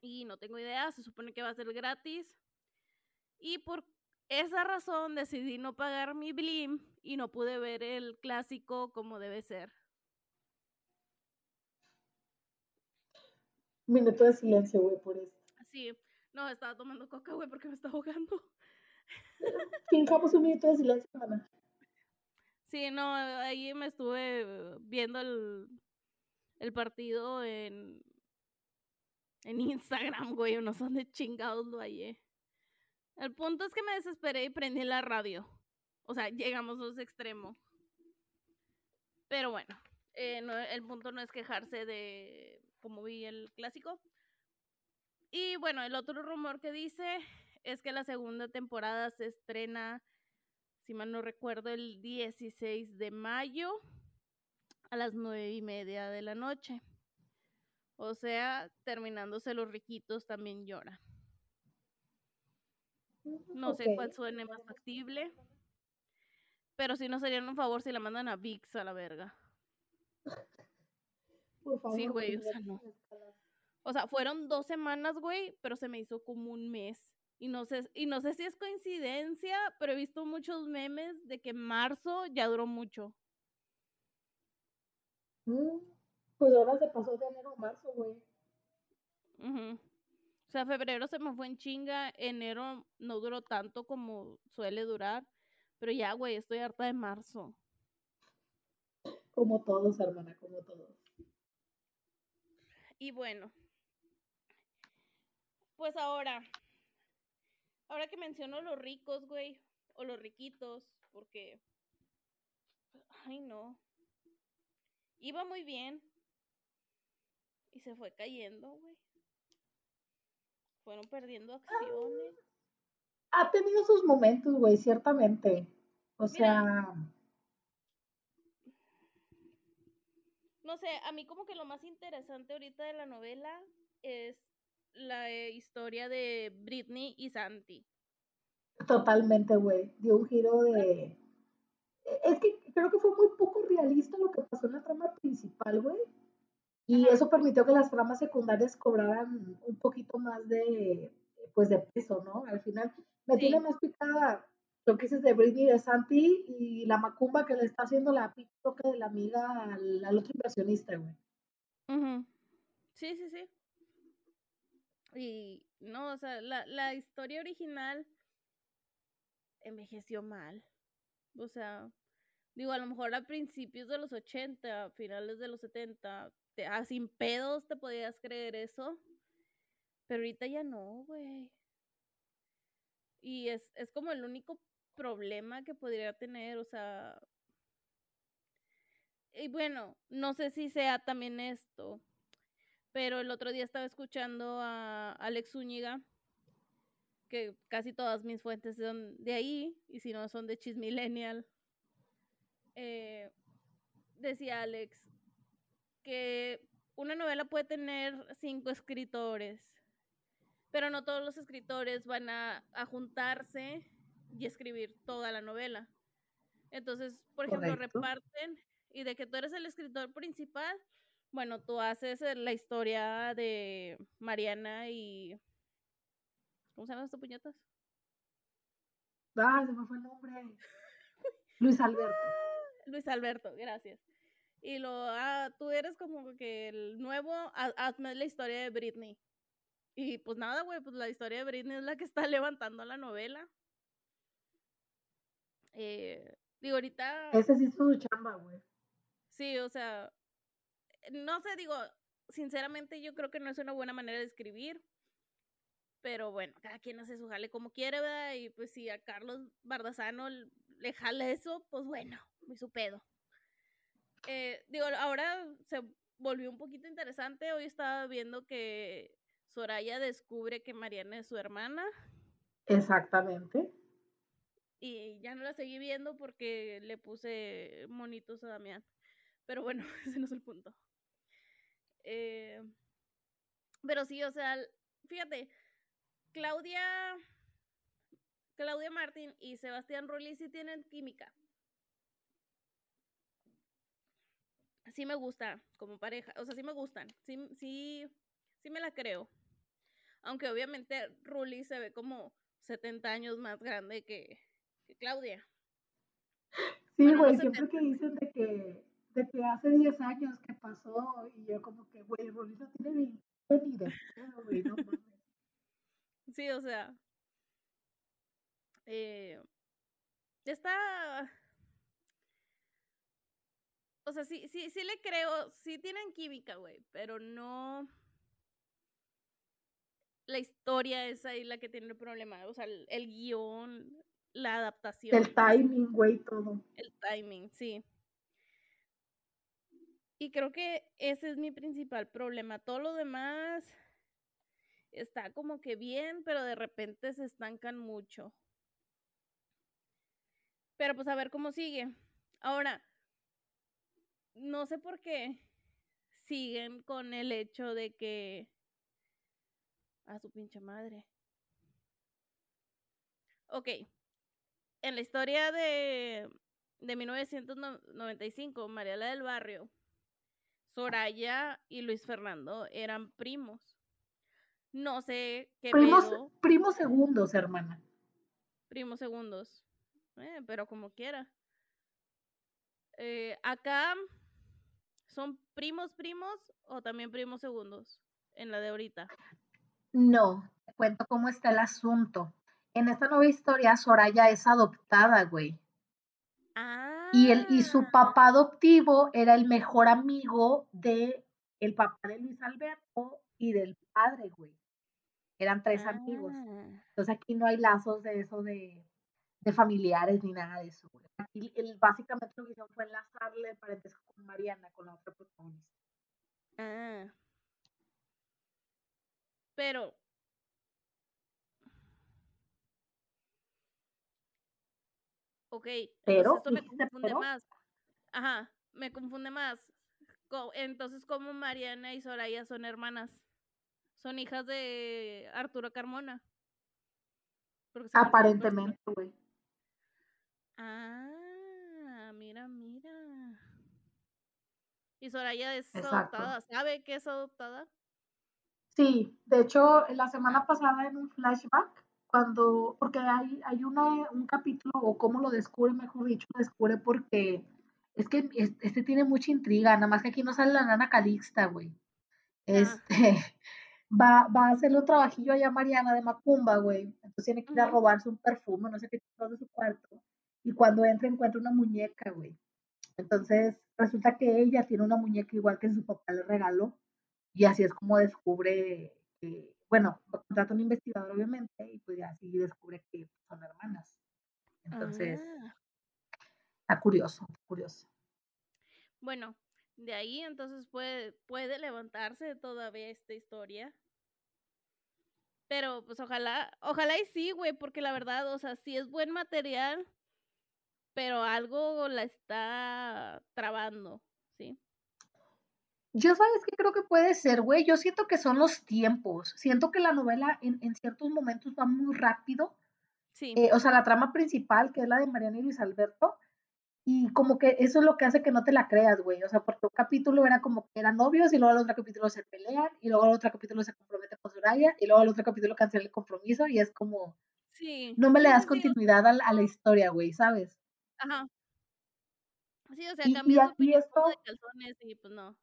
Y no tengo idea, se supone que va a ser gratis. Y por esa razón decidí no pagar mi Blim y no pude ver el clásico como debe ser. minuto de silencio, güey, por esto. Sí, no, estaba tomando coca, güey, porque me está ahogando. <laughs> Fijamos un minuto de silencio, mamá. Sí, no, ahí me estuve viendo el, el partido en, en Instagram, güey, no son de chingados lo hallé. El punto es que me desesperé y prendí la radio. O sea, llegamos a ese extremo. Pero bueno, eh, el punto no es quejarse de como vi el clásico. Y bueno, el otro rumor que dice es que la segunda temporada se estrena, si mal no recuerdo, el 16 de mayo a las nueve y media de la noche. O sea, terminándose los riquitos también lloran. No sé cuál suene más factible. Pero si no serían un favor si la mandan a VIX a la verga. <laughs> Sí, güey, o sea, no. O sea, fueron dos semanas, güey, pero se me hizo como un mes. Y no sé, y no sé si es coincidencia, pero he visto muchos memes de que marzo ya duró mucho. Mm, pues ahora se pasó de enero a marzo, güey. O sea, febrero se me fue en chinga, enero no duró tanto como suele durar, pero ya, güey, estoy harta de marzo. Como todos, hermana, como todos. Y bueno, Pues ahora, ahora que menciono los ricos, güey, o los riquitos, porque, ay no, iba muy bien y se fue cayendo, güey. Fueron perdiendo acciones. Ha tenido sus momentos, güey, ciertamente. O sea... No sé, a mí como que lo más interesante ahorita de la novela es la eh, historia de Britney y Santi. Totalmente, güey. Dio un giro de... Es que creo que fue muy poco realista lo que pasó en la trama principal, güey. Y eso permitió que las tramas secundarias cobraran un poquito más de, pues, de peso, ¿no? Al final me tiene más picada lo que dices de Britney de Santi y la macumba que le está haciendo la toque de la amiga al, otro inversionista, güey. Sí, sí, sí. Y no, o sea, la, la historia original envejeció mal. O sea, digo, a lo mejor a principios de los 80, finales de los 70, te, ah, sin pedos te podías creer eso. Pero ahorita ya no, güey. Y es, es como el único problema que podría tener, o sea. Y bueno, no sé si sea también esto, pero el otro día estaba escuchando a Alex Zúñiga, que casi todas mis fuentes son de ahí, y si no son de Chismillennial. Eh, decía Alex que una novela puede tener cinco escritores, pero no todos los escritores van a, juntarse y escribir toda la novela. Entonces, por ejemplo, reparten y de que tú eres el escritor principal, bueno, tú haces la historia de Mariana y... ¿Cómo se llaman estos puñetas? Ah, se me fue el nombre. <laughs> Luis Alberto. Luis Alberto, gracias. Y lo, ah, tú eres como que el nuevo, hazme la historia de Britney. Y pues nada, güey, pues la historia de Britney es la que está <laughs> levantando la novela. Eh, digo, ahorita... Ese sí es su chamba, güey. Sí, o sea, no sé, digo, sinceramente yo creo que no es una buena manera de escribir. Pero bueno, cada quien hace su jale como quiere, ¿verdad? Y pues si a Carlos Bardazano le jale eso, pues bueno, muy su pedo. Eh, digo, ahora se volvió un poquito interesante. Hoy estaba viendo que Soraya descubre que Mariana es su hermana. Exactamente. Y ya no la seguí viendo porque le puse monitos a Damián. Pero bueno, <laughs> ese no es el punto. Eh, pero sí, o sea, fíjate, Claudia, Claudia Martín y Sebastián Rulli sí tienen química. Sí me gusta como pareja, o sea, sí me gustan, sí, sí, sí me la creo. Aunque obviamente Rulli se ve como 70 años más grande que, Claudia. Sí, güey, siempre que dicen de que de que hace 10 años que pasó y yo como que, güey, Rolita tiene ni de güey, no mames. Sí, o sea, eh, está, o sea, sí, sí, sí le creo, sí tienen química, güey, pero no, la historia es ahí la que tiene el problema, o sea, el, el guion, la adaptación. El timing, güey, todo. El timing, sí. Y creo que ese es mi principal problema. Todo lo demás está como que bien, pero de repente se estancan mucho. Pero pues a ver cómo sigue. Ahora, no sé por qué siguen con el hecho de que... A su pinche madre. Ok. En la historia de, de 1995, Mariela del Barrio Soraya y Luis Fernando eran primos. No sé qué primos, primos segundos, hermana. Primos segundos. Eh, pero como quiera. Eh, acá son primos primos o también primos segundos en la de ahorita. No, te cuento cómo está el asunto. En esta nueva historia, Soraya es adoptada, güey. Y, él, y su ah. papá adoptivo era el mejor amigo de el papá de Luis Alberto y del padre, güey. eran tres amigos. Ah. Entonces aquí no hay lazos de eso de, de familiares ni nada de eso. Aquí el, básicamente lo que hicieron fue enlazarle el parentesco con Mariana, con la otra protagonista. Ah. Pero. Ok, pero esto me confunde más. Ajá, me confunde más. Entonces, ¿cómo Mariana y Soraya son hermanas? Son hijas de Arturo Carmona. Aparentemente, güey. Ah, mira, mira. ¿Y Soraya es adoptada? ¿Sabe que es adoptada? Sí, de hecho, la semana pasada en un flashback, cuando, porque hay, hay una, un capítulo, o cómo lo descubre, mejor dicho, lo descubre porque es que este tiene mucha intriga, nada más que aquí no sale la nana Calixta, güey. Este, <laughs> va, va a hacerle un trabajillo allá a Mariana de Macumba, güey. Entonces tiene que ir a robarse un perfume, no sé qué tipo de su cuarto. Y cuando entra encuentra una muñeca, güey. Entonces resulta que ella tiene una muñeca igual que su papá le regaló. Y así es como descubre que, bueno, contrata a un investigador obviamente y pues así descubre que son hermanas. Entonces, ah. Está curioso, curioso. Bueno, de ahí entonces puede, puede levantarse todavía esta historia. Pero pues ojalá, ojalá y sí, güey, porque la verdad, o sea, sí es buen material, pero algo la está trabando, ¿sí? Yo sabes que creo que puede ser, güey. Yo siento que son los tiempos. Siento que la novela en, en ciertos momentos va muy rápido. Sí. Eh, o sea, la trama principal, que es la de Mariana y Luis Alberto, y como que eso es lo que hace que no te la creas, güey. O sea, porque un capítulo era como que eran novios y luego al otro capítulo se pelean y luego al otro capítulo se compromete con Soraya y luego al otro capítulo cancela el compromiso y es como... Sí. No me le das continuidad a, la historia, güey, ¿sabes? Ajá. Sí, o sea, cambió y, esto... de calzones y pues no.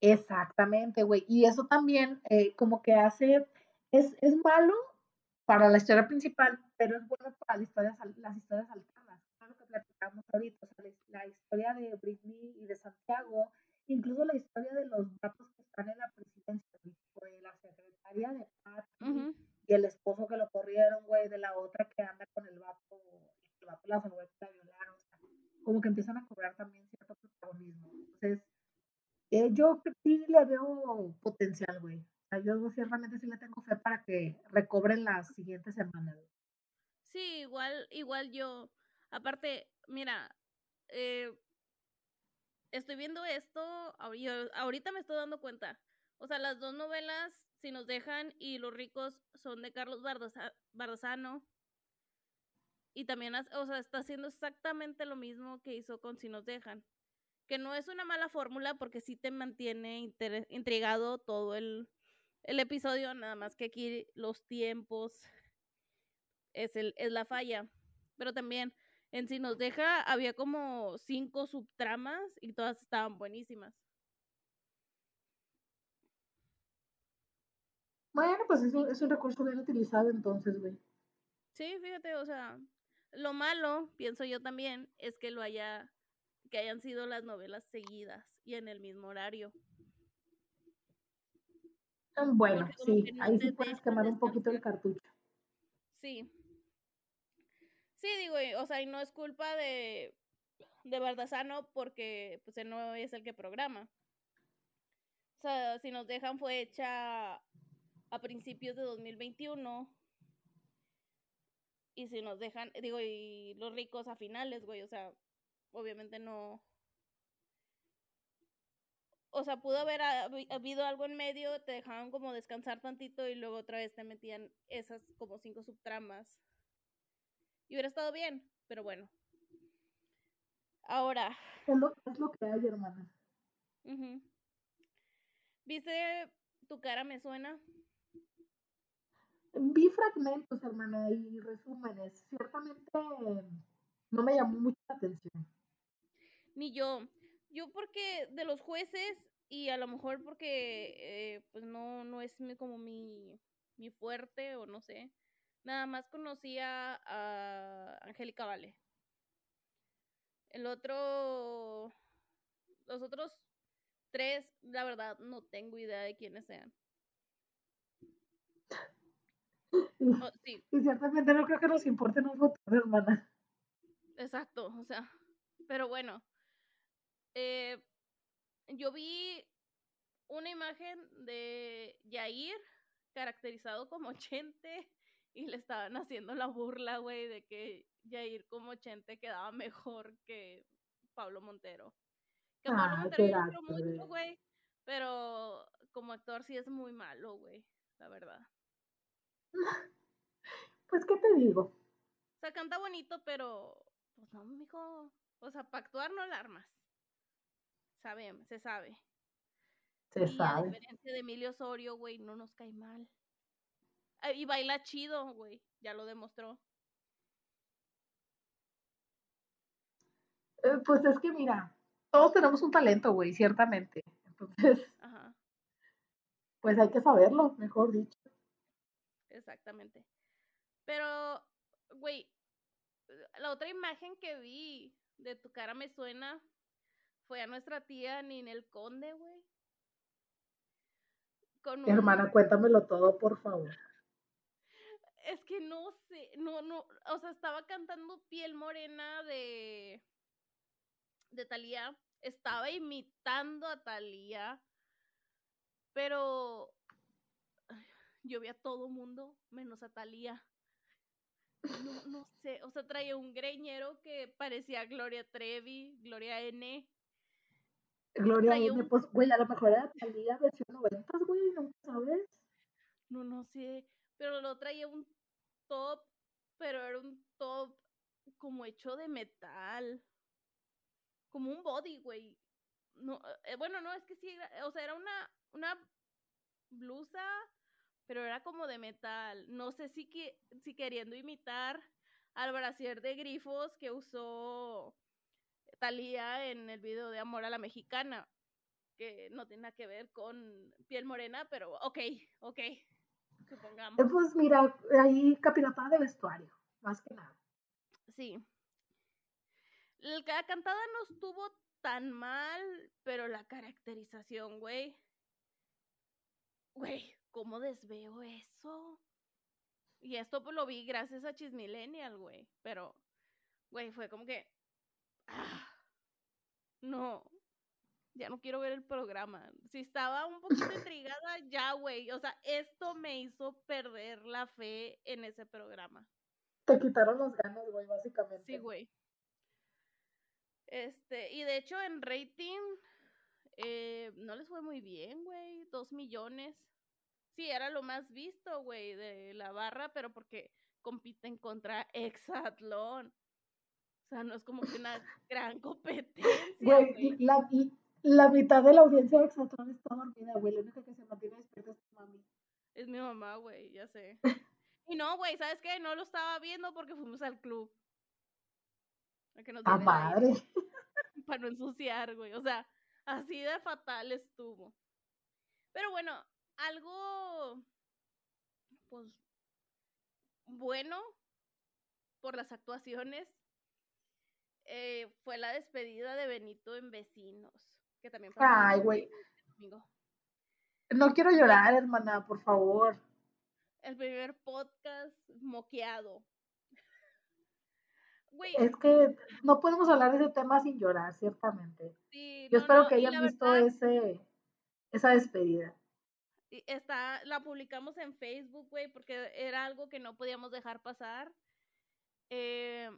Exactamente, güey. Y eso también eh, como que hace... Es, es malo para la historia principal, pero es bueno para las historias, las historias alternas platicamos ahorita, la historia de Britney y de Santiago, incluso la historia de los vatos que están en la presidencia, de la secretaria de paz y el esposo que lo corrieron, güey, de la otra que anda con el vato, el vato la salvó la violaron, o sea, como que empiezan a cobrar también cierto protagonismo. Entonces, eh, yo sí le veo potencial, güey. O sea, yo ciertamente sí le tengo fe para que recobren las siguientes semanas. Sí, igual, igual yo, Aparte, mira, eh, estoy viendo esto, ahorita me estoy dando cuenta. O sea, las dos novelas, Si nos dejan y Los ricos, son de Carlos Bardazano. Y también, o sea, está haciendo exactamente lo mismo que hizo con Si nos dejan. Que no es una mala fórmula porque sí te mantiene intrigado todo el, el episodio, nada más que aquí los tiempos es, el, es la falla. Pero también en Si nos deja había como cinco subtramas y todas estaban buenísimas. Bueno, pues eso es un recurso bien utilizado entonces, güey. Sí, fíjate, o sea, lo malo, pienso yo también, es que lo haya, que hayan sido las novelas seguidas y en el mismo horario. Bueno, sí, ahí sí puedes quemar un poquito el cartucho. Sí, Sí, digo, o sea, y no es culpa de, de Bardazano porque pues él no es el que programa. O sea, si nos dejan fue hecha a principios de 2021 y si nos dejan, digo, y los ricos a finales, güey, o sea, obviamente no. O sea, pudo haber habido algo en medio, te dejaban como descansar tantito y luego otra vez te metían esas como cinco subtramas y hubiera estado bien, pero bueno. Ahora. Es lo, que hay, hermana. ¿Viste tu cara me suena? Vi fragmentos, hermana, y resúmenes. Ciertamente no me llamó mucha atención. Ni yo. Yo porque de los jueces y a lo mejor porque eh, pues no, no es como mi, mi fuerte o no sé. Nada más conocía a Angélica Vale. El otro, los otros tres, la verdad, no tengo idea de quiénes sean. Oh, <laughs> sí. Y ciertamente no creo que nos importe un futuro, hermana. Exacto, o sea, pero bueno. Eh, yo vi una imagen de Yair caracterizado como <laughs> Chente y le estaban haciendo la burla, güey, de que Yair como Chente quedaba mejor que Pablo Montero. Que Pablo Ah, Montero yo lo mucho, güey, pero como actor sí es muy malo, güey, la verdad. <laughs> Pues, ¿qué te digo? O sea, canta bonito, pero pues no, mijo, o sea, para actuar no la armas. Sabe, se sabe. Se y a sabe. diferencia de Emilio Osorio, güey, no nos cae mal. Ah, Y baila chido, güey, ya lo demostró. Eh, Pues es que mira, todos tenemos un talento, güey, ciertamente. Entonces, Ajá, <laughs> pues hay que saberlo, mejor dicho. Exactamente. Pero, güey, la otra imagen que vi de tu cara me suena fue a nuestra tía Ninel Conde, güey. Un... Hermana, cuéntamelo todo, por favor. Es que no sé, no, no, o sea, estaba cantando Piel Morena de, de Thalía, estaba imitando a Thalía, pero yo vi a todo mundo menos a Thalía. No, no sé, o sea, traía un greñero que parecía Gloria Trevi, Gloria N. Gloria, Traía N, un- pues, güey, a lo mejor era Talía versión 90, güey, nunca sabes. No, no sé, pero lo traía un top, pero era un top como hecho de metal. Como un body, güey. No, eh, bueno, no, es que sí, era- o sea, era una, una blusa, pero era como de metal. No sé si, que, si queriendo imitar al brasier de grifos que usó Talía en el video de Amor a la Mexicana, que no tiene nada que ver con piel morena, pero ok, ok, supongamos. Eh, Pues mira, ahí capiratada de vestuario, más que nada. Sí. La ca- cantada no estuvo tan mal, pero la caracterización, güey. Güey, ¿cómo desveo eso? Y esto pues lo vi gracias a Chismillennial, güey. Pero, güey, fue como que. ah, no. Ya no quiero ver el programa. Si estaba un poquito <laughs> intrigada, ya, güey. O sea, esto me hizo perder la fe en ese programa. Te quitaron las ganas, güey, básicamente. Sí, güey. Este, y de hecho en rating eh, no les fue muy bien, güey. Dos millones. Sí, era lo más visto, güey, de la barra, pero porque compiten contra Exatlón. O sea, no es como que una <laughs> gran competencia, Güey, güey. y la, la mitad de la audiencia de Exatron está dormida, güey. La única que se mantiene despierta es tu mami. Es mi mamá, güey, ya sé. <laughs> Y no, güey, ¿sabes qué? No lo estaba viendo porque fuimos al club. A que nos ¡A diera el aire. madre! <laughs> para no ensuciar, güey. O sea, así de fatal estuvo. Pero bueno, algo, pues, bueno por las actuaciones eh, fue la despedida de Benito en Vecinos, que también pasó Ay, güey. No quiero llorar, hermana, por favor. El primer podcast moqueado. Güey, Es que no podemos hablar de ese tema sin llorar, ciertamente. sí, Yo no, espero no, que hayan visto verdad, ese, esa despedida. Está, la publicamos en Facebook, güey, porque era algo que no podíamos dejar pasar. Eh,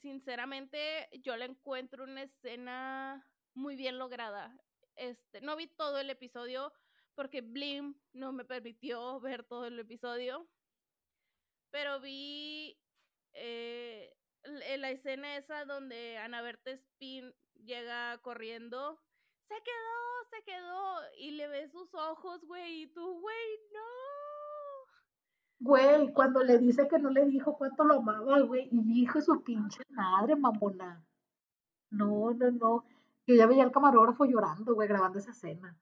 sinceramente, yo le encuentro una escena muy bien lograda. Este, no vi todo el episodio porque Blim no me permitió ver todo el episodio, pero vi eh, la escena esa donde Ana Berta Spin llega corriendo. Se quedó, se quedó. Y le ves sus ojos, güey. Y tú, güey, no. Güey, cuando le dice que no le dijo cuánto lo amaba, güey, y dijo su pinche madre, mamona. No, no, no. Yo ya veía al camarógrafo llorando, güey, grabando esa escena.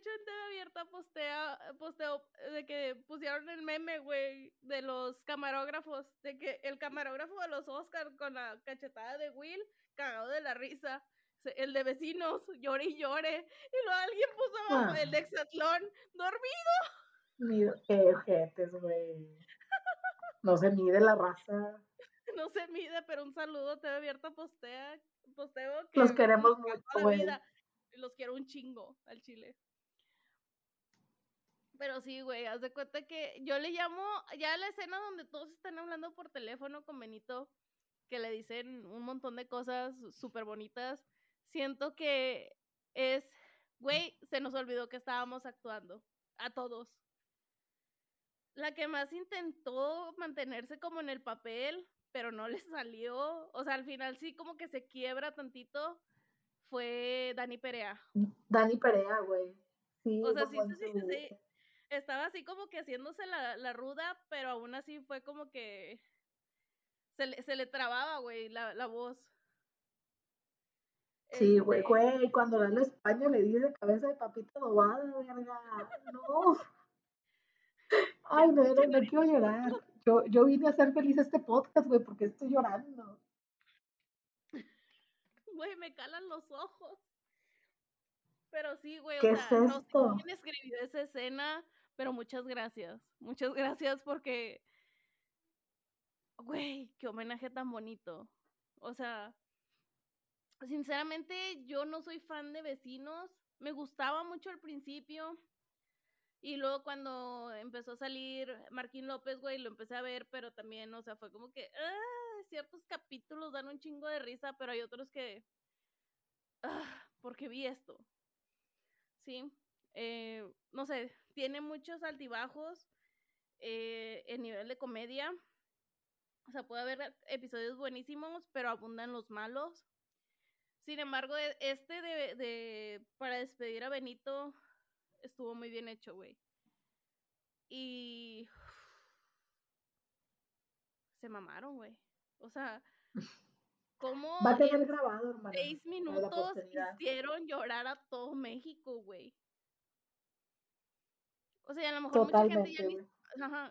Hecho en TV Abierta postea, posteo de que pusieron el meme, güey, de los camarógrafos. De que el camarógrafo de los Oscars con la cachetada de Will, cagado de la risa. El de vecinos, llore y llore. Y luego alguien puso abajo Ah. el de Exatlón, dormido. Qué ojetes, güey. No se mide la raza. <laughs> No se mide, pero un saludo, te abierto postea, posteo. Los queremos mucho, güey. Los quiero un chingo al chile. Pero sí, güey, haz de cuenta que yo le llamo, ya la escena donde todos están hablando por teléfono con Benito, que le dicen un montón de cosas súper bonitas, siento que es, güey, se nos olvidó que estábamos actuando, a todos. La que más intentó mantenerse como en el papel, pero no le salió, o sea, al final sí como que se quiebra tantito, fue Dani Perea. Dani Perea, güey. Sí, o sea, sí, sí, sí, sí, estaba así como que haciéndose la, la, ruda, pero aún así fue como que se le, se le trababa, güey, la, la voz. Sí, güey, este güey, cuando la la España le dice cabeza de papita dobada, verga, no. <laughs> Ay, no, no, no quiero llorar. Yo, yo vine a hacer feliz este podcast, güey, porque estoy llorando. <laughs> Güey, me calan los ojos. Pero sí, güey, o sea, no sé quién escribió esa escena, pero muchas gracias. Muchas gracias porque, güey, qué homenaje tan bonito. O sea, sinceramente yo no soy fan de vecinos. Me gustaba mucho al principio. Y luego cuando empezó a salir Marquín López, güey, lo empecé a ver, pero también, o sea, fue como que, ah, ciertos capítulos dan un chingo de risa, pero hay otros que, ah, porque vi esto. Sí, eh, no sé, tiene muchos altibajos eh, en nivel de comedia. O sea, puede haber episodios buenísimos, pero abundan los malos. Sin embargo, e, este de, de para despedir a Benito estuvo muy bien hecho, güey. Y se mamaron, güey. O sea, <laughs> ¿cómo Va a tener grabado, hermano. Seis minutos hicieron llorar a todo México, güey. O sea, a lo mejor mucha gente ya ni,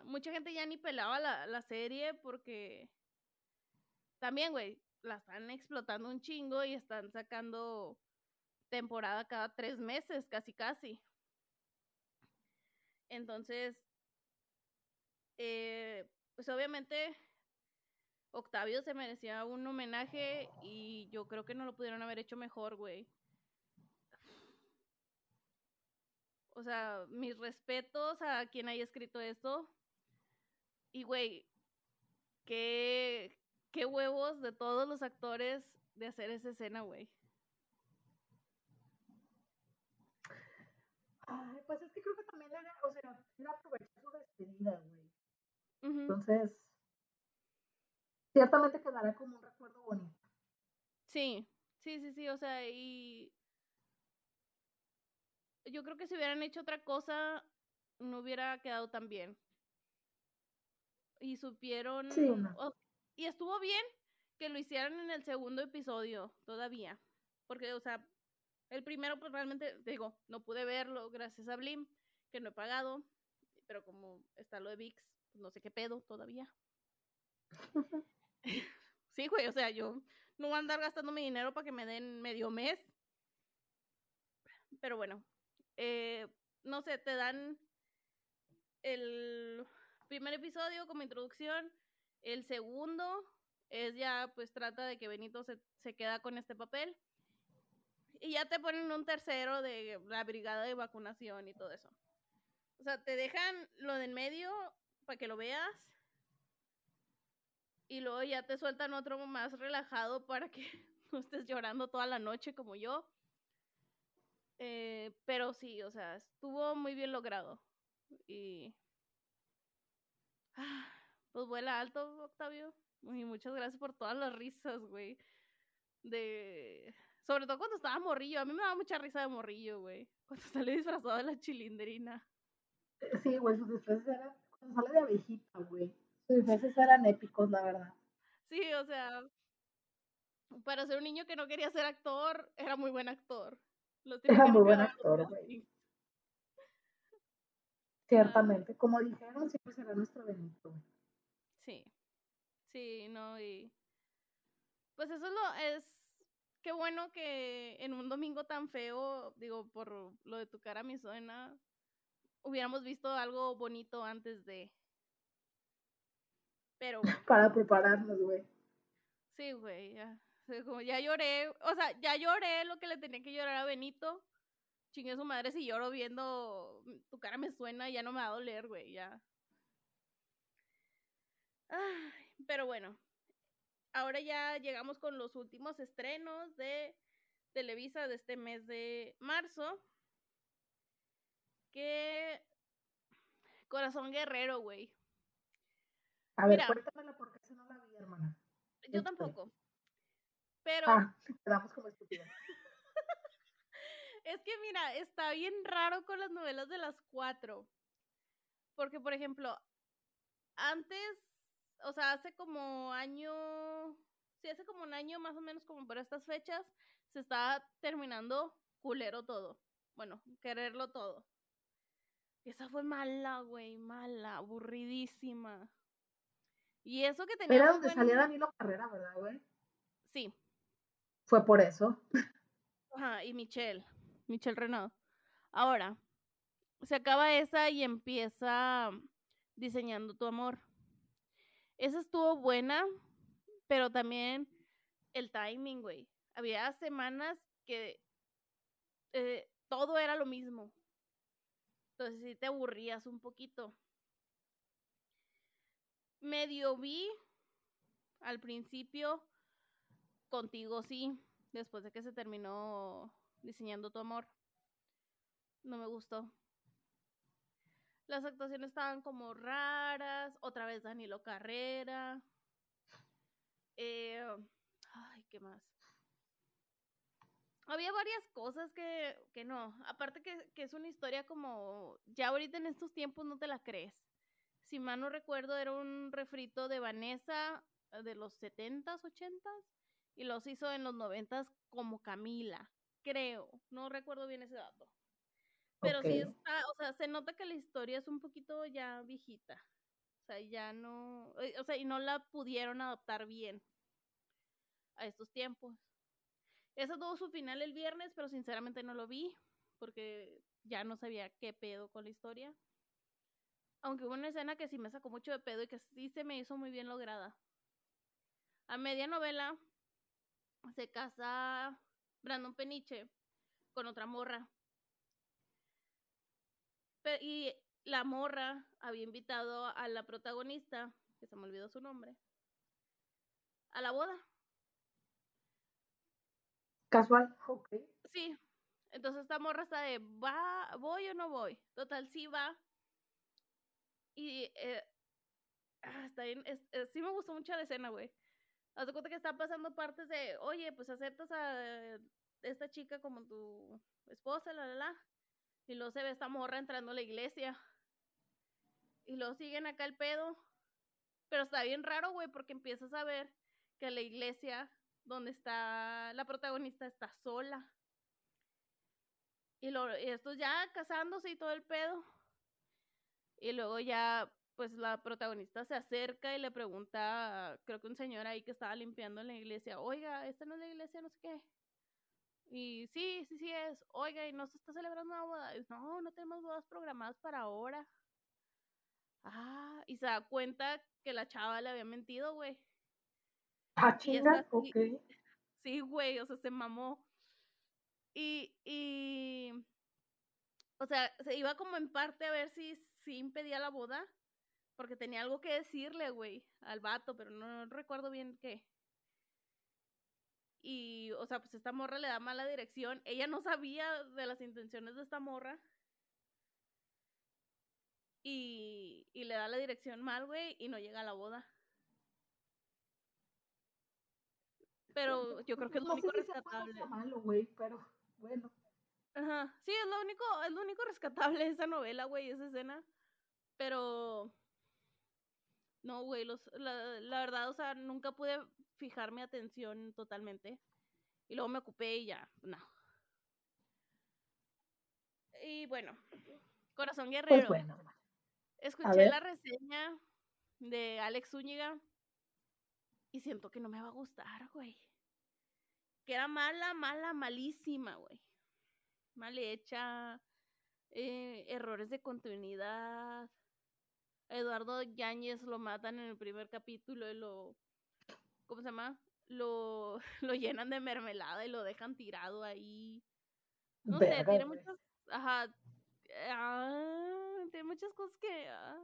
mucha gente ya ni pelaba la, la serie porque también, güey, la están explotando un chingo y están sacando temporada cada tres meses, casi casi. Entonces, eh, pues obviamente Octavio se merecía un homenaje y yo creo que no lo pudieron haber hecho mejor, güey. O sea, mis respetos a quien haya escrito esto. Y, güey, qué, qué huevos de todos los actores de hacer esa escena, güey. Ay, pues es que creo que también era, o sea, era aprovechar su despedida, güey. Entonces, ciertamente quedará como un recuerdo bonito. Sí, sí, sí, sí, o sea, y yo creo que si hubieran hecho otra cosa, no hubiera quedado tan bien. Y supieron... y estuvo bien que lo hicieran en el segundo episodio, todavía. Porque, o sea, el primero, pues realmente, digo, no pude verlo gracias a Blim, que no he pagado. Pero como está lo de VIX, pues no sé qué pedo todavía. <laughs> sí, güey, o sea, yo no voy a andar gastando mi dinero para que me den medio mes. Pero bueno, eh, no sé, te dan el primer episodio como introducción, el segundo es ya, pues trata de que Benito se, se queda con este papel. Y ya te ponen un tercero de la brigada de vacunación y todo eso. O sea, te dejan lo del medio para que lo veas. Y luego ya te sueltan otro más relajado para que <laughs> no estés llorando toda la noche como yo. Eh, pero sí, o sea, estuvo muy bien logrado. Y. Ah, pues vuela alto, Octavio. Y muchas gracias por todas las risas, güey. De. Sobre todo cuando estaba morrillo. A mí me daba mucha risa de morrillo, güey. Cuando <laughs> sale disfrazado de la chilindrina. Sí, güey, sus disfraces eran. Cuando sale de abejita, güey. Sus disfraces eran épicos, la verdad. Sí, o sea. Para ser un niño que no quería ser actor, era muy buen actor. <laughs> Era muy buen actor, güey. Ciertamente. Como dijeron, siempre será nuestro Benito. Sí. Sí, no, y. Pues eso es lo. Es. Qué bueno que en un domingo tan feo, digo, por lo de tu cara mi suena, hubiéramos visto algo bonito antes de. Pero. <laughs> Para prepararnos, güey. Sí, güey, ya. Como ya lloré, o sea, ya lloré lo que le tenía que llorar a Benito. Chingue su madre si lloro viendo tu cara me suena, ya no me va a doler, güey, ya. Ay, pero bueno, ahora ya llegamos con los últimos estrenos de Televisa de este mes de marzo. Que Corazón Guerrero, güey. A ver, cuéntamela porque no la vi, hermana. Yo este. tampoco. Pero. Ah, quedamos como estúpidas. es que mira, está bien raro con las novelas de las cuatro. Porque, por ejemplo, antes o sea, hace como año, sí, hace como un año más o menos como por estas fechas, se estaba terminando culero todo. Bueno, quererlo todo. Esa fue mala, güey, mala, aburridísima. Y eso que tenía... Era donde salía Danilo Carrera, ¿verdad, güey? Sí. Fue por eso. Ajá, y Michelle, Michelle Renaud. Ahora, se acaba esa y empieza diseñando tu amor. Esa estuvo buena, pero también el timing, güey. Había semanas que eh, todo era lo mismo. Entonces sí te aburrías un poquito. Medio vi al principio contigo, sí, después de que se terminó diseñando tu amor. No me gustó. Las actuaciones estaban como raras. Otra vez Danilo Carrera. Eh, ay, ¿qué más? Había varias cosas que, que no. Aparte que, que, es una historia como. Ya ahorita en estos tiempos no te la crees. Si mal no recuerdo, era un refrito de Vanessa eh, de los 70s, 80s. Y los hizo en los 90s como Camila. Creo. No recuerdo bien ese dato. Pero sí está, o sea, se nota que la historia es un poquito ya viejita. O sea, ya no, eh, o sea, y no la pudieron adaptar bien a estos tiempos. Eso tuvo su final el viernes, pero sinceramente no lo vi porque ya no sabía qué pedo con la historia. Aunque hubo una escena que sí me sacó mucho de pedo y que sí se me hizo muy bien lograda. A media novela se casa Brandon Peniche con otra morra y la morra había invitado a la protagonista, que se me olvidó su nombre, a la boda. Casual, ok. Sí, entonces esta morra está de, ¿va, voy o no voy? Total, sí va. Y eh, ah, está bien, sí me gustó mucho la escena, güey. Haz de cuenta que está pasando partes de, oye, pues aceptas a esta chica como tu esposa, la, la, la. Y luego se ve esta morra entrando a la iglesia. Y luego siguen acá el pedo. Pero está bien raro, güey, porque empiezas a ver que la iglesia donde está la protagonista está sola. Y, lo, y estos ya casándose y todo el pedo. Y luego ya, pues la protagonista se acerca y le pregunta, creo que un señor ahí que estaba limpiando en la iglesia, oiga, esta no es la iglesia, no sé qué. Y sí, sí, sí es. Oiga, ¿y no se está celebrando una boda? No, no tenemos bodas programadas para ahora. Ah, y se da cuenta que la chava le había mentido, güey. Ah, ok. <laughs> Sí, güey, o sea, se mamó. Y, y, o sea, se iba como en parte a ver si, si impedía la boda, porque tenía algo que decirle, güey, al vato, pero no recuerdo bien qué y, o sea, pues esta morra le da mala dirección. Ella no sabía de las intenciones de esta morra. Y, y le da la dirección mal, güey, y no llega a la boda. Pero yo creo que es lo único rescatable. malo, güey, pero bueno. Ajá, sí, es lo único, es lo único rescatable de esa novela, güey, esa escena. Pero no, güey, los, la, la, verdad, o sea, nunca pude fijar mi atención totalmente. Y luego me ocupé y ya, no. Y bueno, Corazón pues Guerrero. Pues bueno. Escuché la reseña de Alex Zúñiga y siento que no me va a gustar, güey. Que era mala, mala, malísima, güey. Mal hecha. eh, errores de continuidad. Eduardo Yáñez lo matan en el primer capítulo y lo. ¿Cómo se llama? Lo, <laughs> lo llenan de mermelada y lo dejan tirado ahí. No sé, tiene muchas. Ajá. Ah, tiene muchas cosas que. Ah.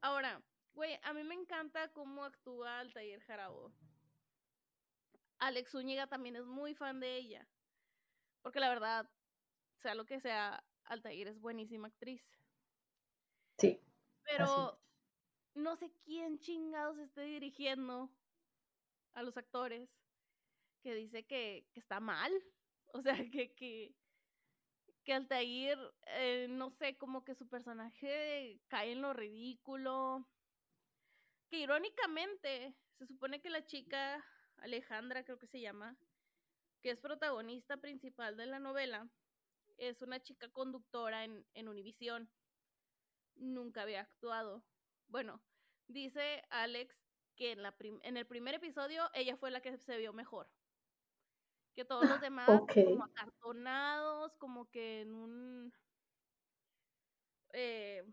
Ahora, güey, a mí me encanta cómo actúa Altair Jarabo. Alex Zúñiga también es muy fan de ella. Porque la verdad, sea lo que sea, Altair es buenísima actriz. Sí. Pero no sé quién chingados esté dirigiendo a los actores que dice que, está mal. <laughs> O sea, que, que, que Altair, eh, no sé, como que su personaje cae en lo ridículo. Que irónicamente, se supone que la chica, Alejandra creo que se llama, que es protagonista principal de la novela, es una chica conductora en, en Univisión. Nunca había actuado. Bueno, dice Alex que en, la en el primer episodio ella fue la que se vio mejor. Que todos los demás como acartonados, como que en un... Eh,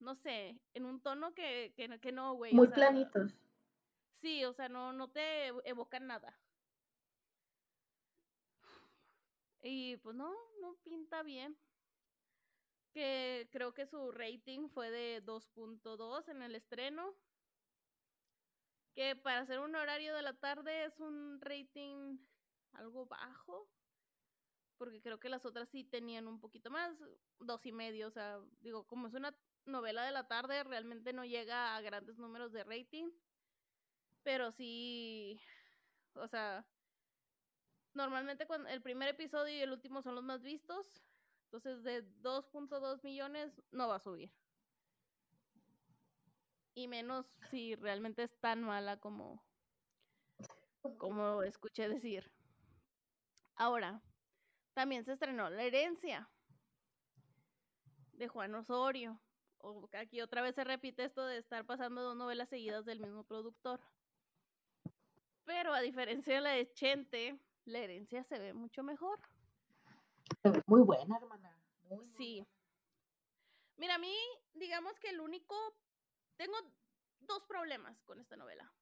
no sé, en un tono que, que, no, güey. Muy planitos. Sí, o sea, no, no te evocan nada. Y pues no, no pinta bien. Que creo que su rating fue de 2.2 en el estreno. Que para hacer un horario de la tarde es un rating algo bajo. Porque creo que las otras sí tenían un poquito más, dos y medio. O sea, digo, como es una novela de la tarde, realmente no llega a grandes números de rating. Pero sí, o sea, normalmente cuando el primer episodio y el último son los más vistos. Entonces de 2.2 millones no va a subir. Y menos si realmente es tan mala como, como escuché decir. Ahora, también se estrenó La herencia de Juan Osorio. O aquí otra vez se repite esto de estar pasando dos novelas seguidas del mismo productor. Pero a diferencia de la de Chente, la herencia se ve mucho mejor. Muy buena, hermana. sí. Mira, a mí, digamos que el único. Tengo dos problemas con esta novela.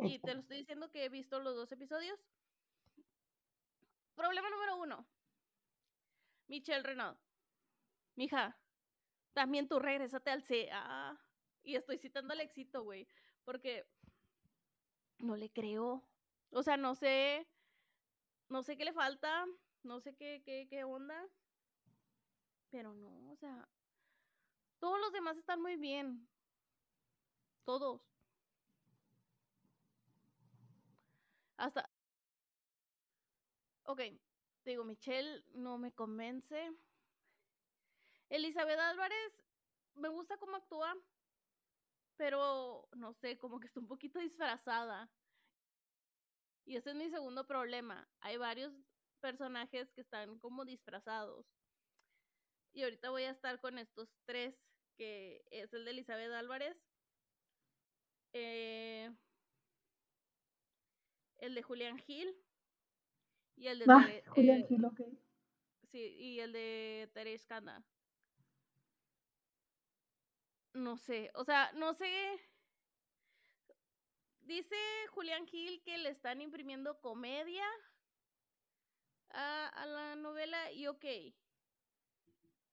Y te lo estoy diciendo que he visto los dos episodios. Problema número uno. Michelle Renaud. Mija, también tú regresate al CA. Y estoy citando al éxito, güey. Porque no le creo. O sea, no sé no sé qué le falta, no sé qué, qué, qué onda, pero no, o sea, todos los demás están muy bien. Todos. Hasta... Ok, digo, Michelle no me convence. Elizabeth Álvarez, me gusta cómo actúa, pero no sé, como que está un poquito disfrazada. Y ese es mi segundo problema. Hay varios personajes que están como disfrazados. Y ahorita voy a estar con estos tres, que es el de Elizabeth Álvarez, eh, el de Julián Gil y el de... Ah, Julián Gil, ok. Sí, y el de Teres Kanda. No sé, o sea, no sé Dice Julián Gil que le están imprimiendo comedia a, la novela y ok.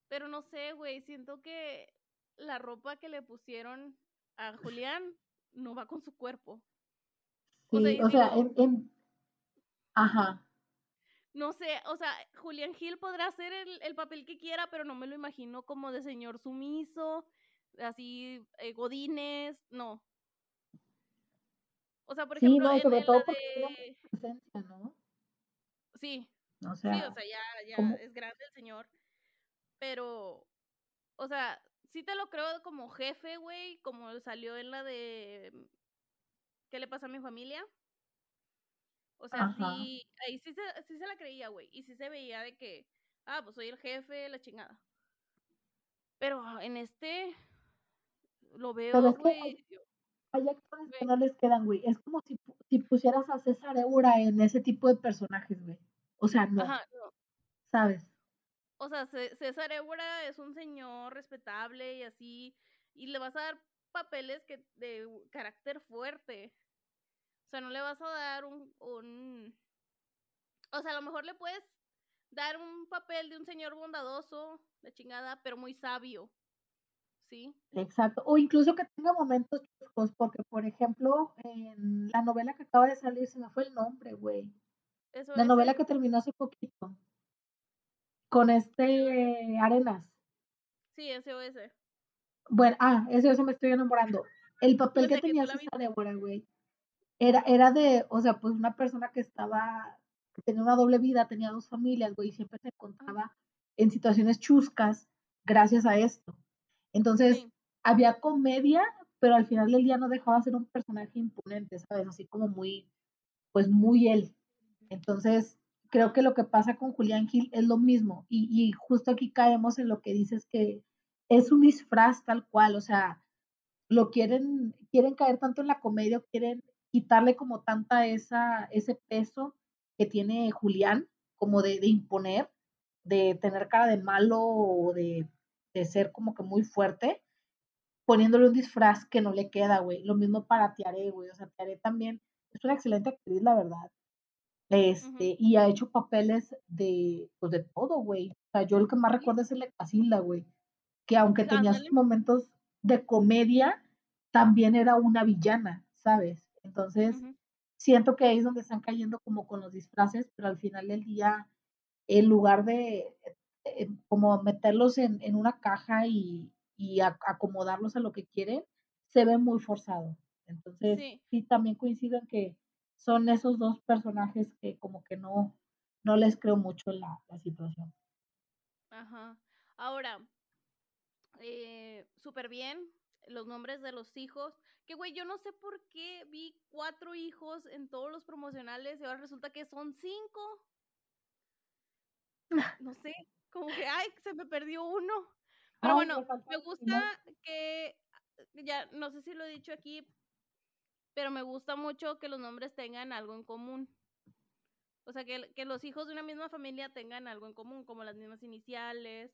Pero no sé, güey, siento que la ropa que le pusieron a Julián <laughs> no va con su cuerpo. Sí, o sea, en, Ajá. No sé, o sea, Julián Gil podrá hacer el, el, papel que quiera, pero no me lo imagino como de señor sumiso, así, eh, godines, no. O sea, por ejemplo, sí, no, sobre todo de... presencia, ¿no? Sí. O sea, sí, o sea, ya, ya es grande el señor. Pero, o sea, sí te lo creo como jefe, güey, como salió en la de ¿Qué le pasa a mi familia? O sea, sí, ahí sí se, sí se la creía, güey. Y sí se veía de que, ah, pues soy el jefe, la chingada. Pero en este lo veo, güey hay actores que no les quedan, güey. Es como si, si pusieras a César Eura en ese tipo de personajes, güey. O sea, no. ¿Sabes? o sea, César Évora es un señor respetable y así, y le vas a dar papeles que de carácter fuerte. O sea, no le vas a dar un, un... O sea, a lo mejor le puedes dar un papel de un señor bondadoso, de chingada, pero muy sabio. ¿Sí? Exacto. O incluso que tenga momentos chuscos, porque, por ejemplo, en la novela que acaba de salir, se me fue el nombre, güey. La novela que terminó hace poquito. Con este Arenas. Sí, SOS. Bueno, ah, SOS me estoy enamorando. El papel que tenía César Débora, güey, era, era de, o sea, pues una persona que estaba, que tenía una doble vida, tenía dos familias, güey, y siempre se encontraba en situaciones chuscas gracias a esto. Entonces, había comedia, pero al final del día no dejaba de ser un personaje imponente, ¿sabes? Así como muy, pues muy él. Entonces, creo que lo que pasa con Julián Gil es lo mismo. Y, y justo aquí caemos en lo que dices que es un disfraz tal cual, o sea, lo quieren, quieren caer tanto en la comedia, quieren quitarle como tanta esa, ese peso que tiene Julián, como de, de imponer, de tener cara de malo o de de ser como que muy fuerte, poniéndole un disfraz que no le queda, güey. Lo mismo para Tiare, güey. O sea, Tiare también es una excelente actriz, la verdad. Este, y ha hecho papeles de, pues de todo, güey. O sea, yo lo que más recuerdo es el de Casilda, güey. Que aunque tenía sus momentos de comedia, también era una villana, ¿sabes? Entonces, siento que ahí es donde están cayendo como con los disfraces, pero al final del día, en lugar de eh, como meterlos en, en, una caja y, y acomodarlos a lo que quieren, se ve muy forzado. Entonces, sí. también coincido en que son esos dos personajes que como que no, no les creo mucho la, la situación. Ajá. Ahora, eh, súper bien los nombres de los hijos. Que, güey, yo no sé por qué vi cuatro hijos en todos los promocionales y ahora resulta que son cinco. <laughs> No sé como que, ay, se me perdió uno. Pero bueno, me gusta que, ya no sé si lo he dicho aquí, pero me gusta mucho que los nombres tengan algo en común. O sea, que, que los hijos de una misma familia tengan algo en común, como las mismas iniciales.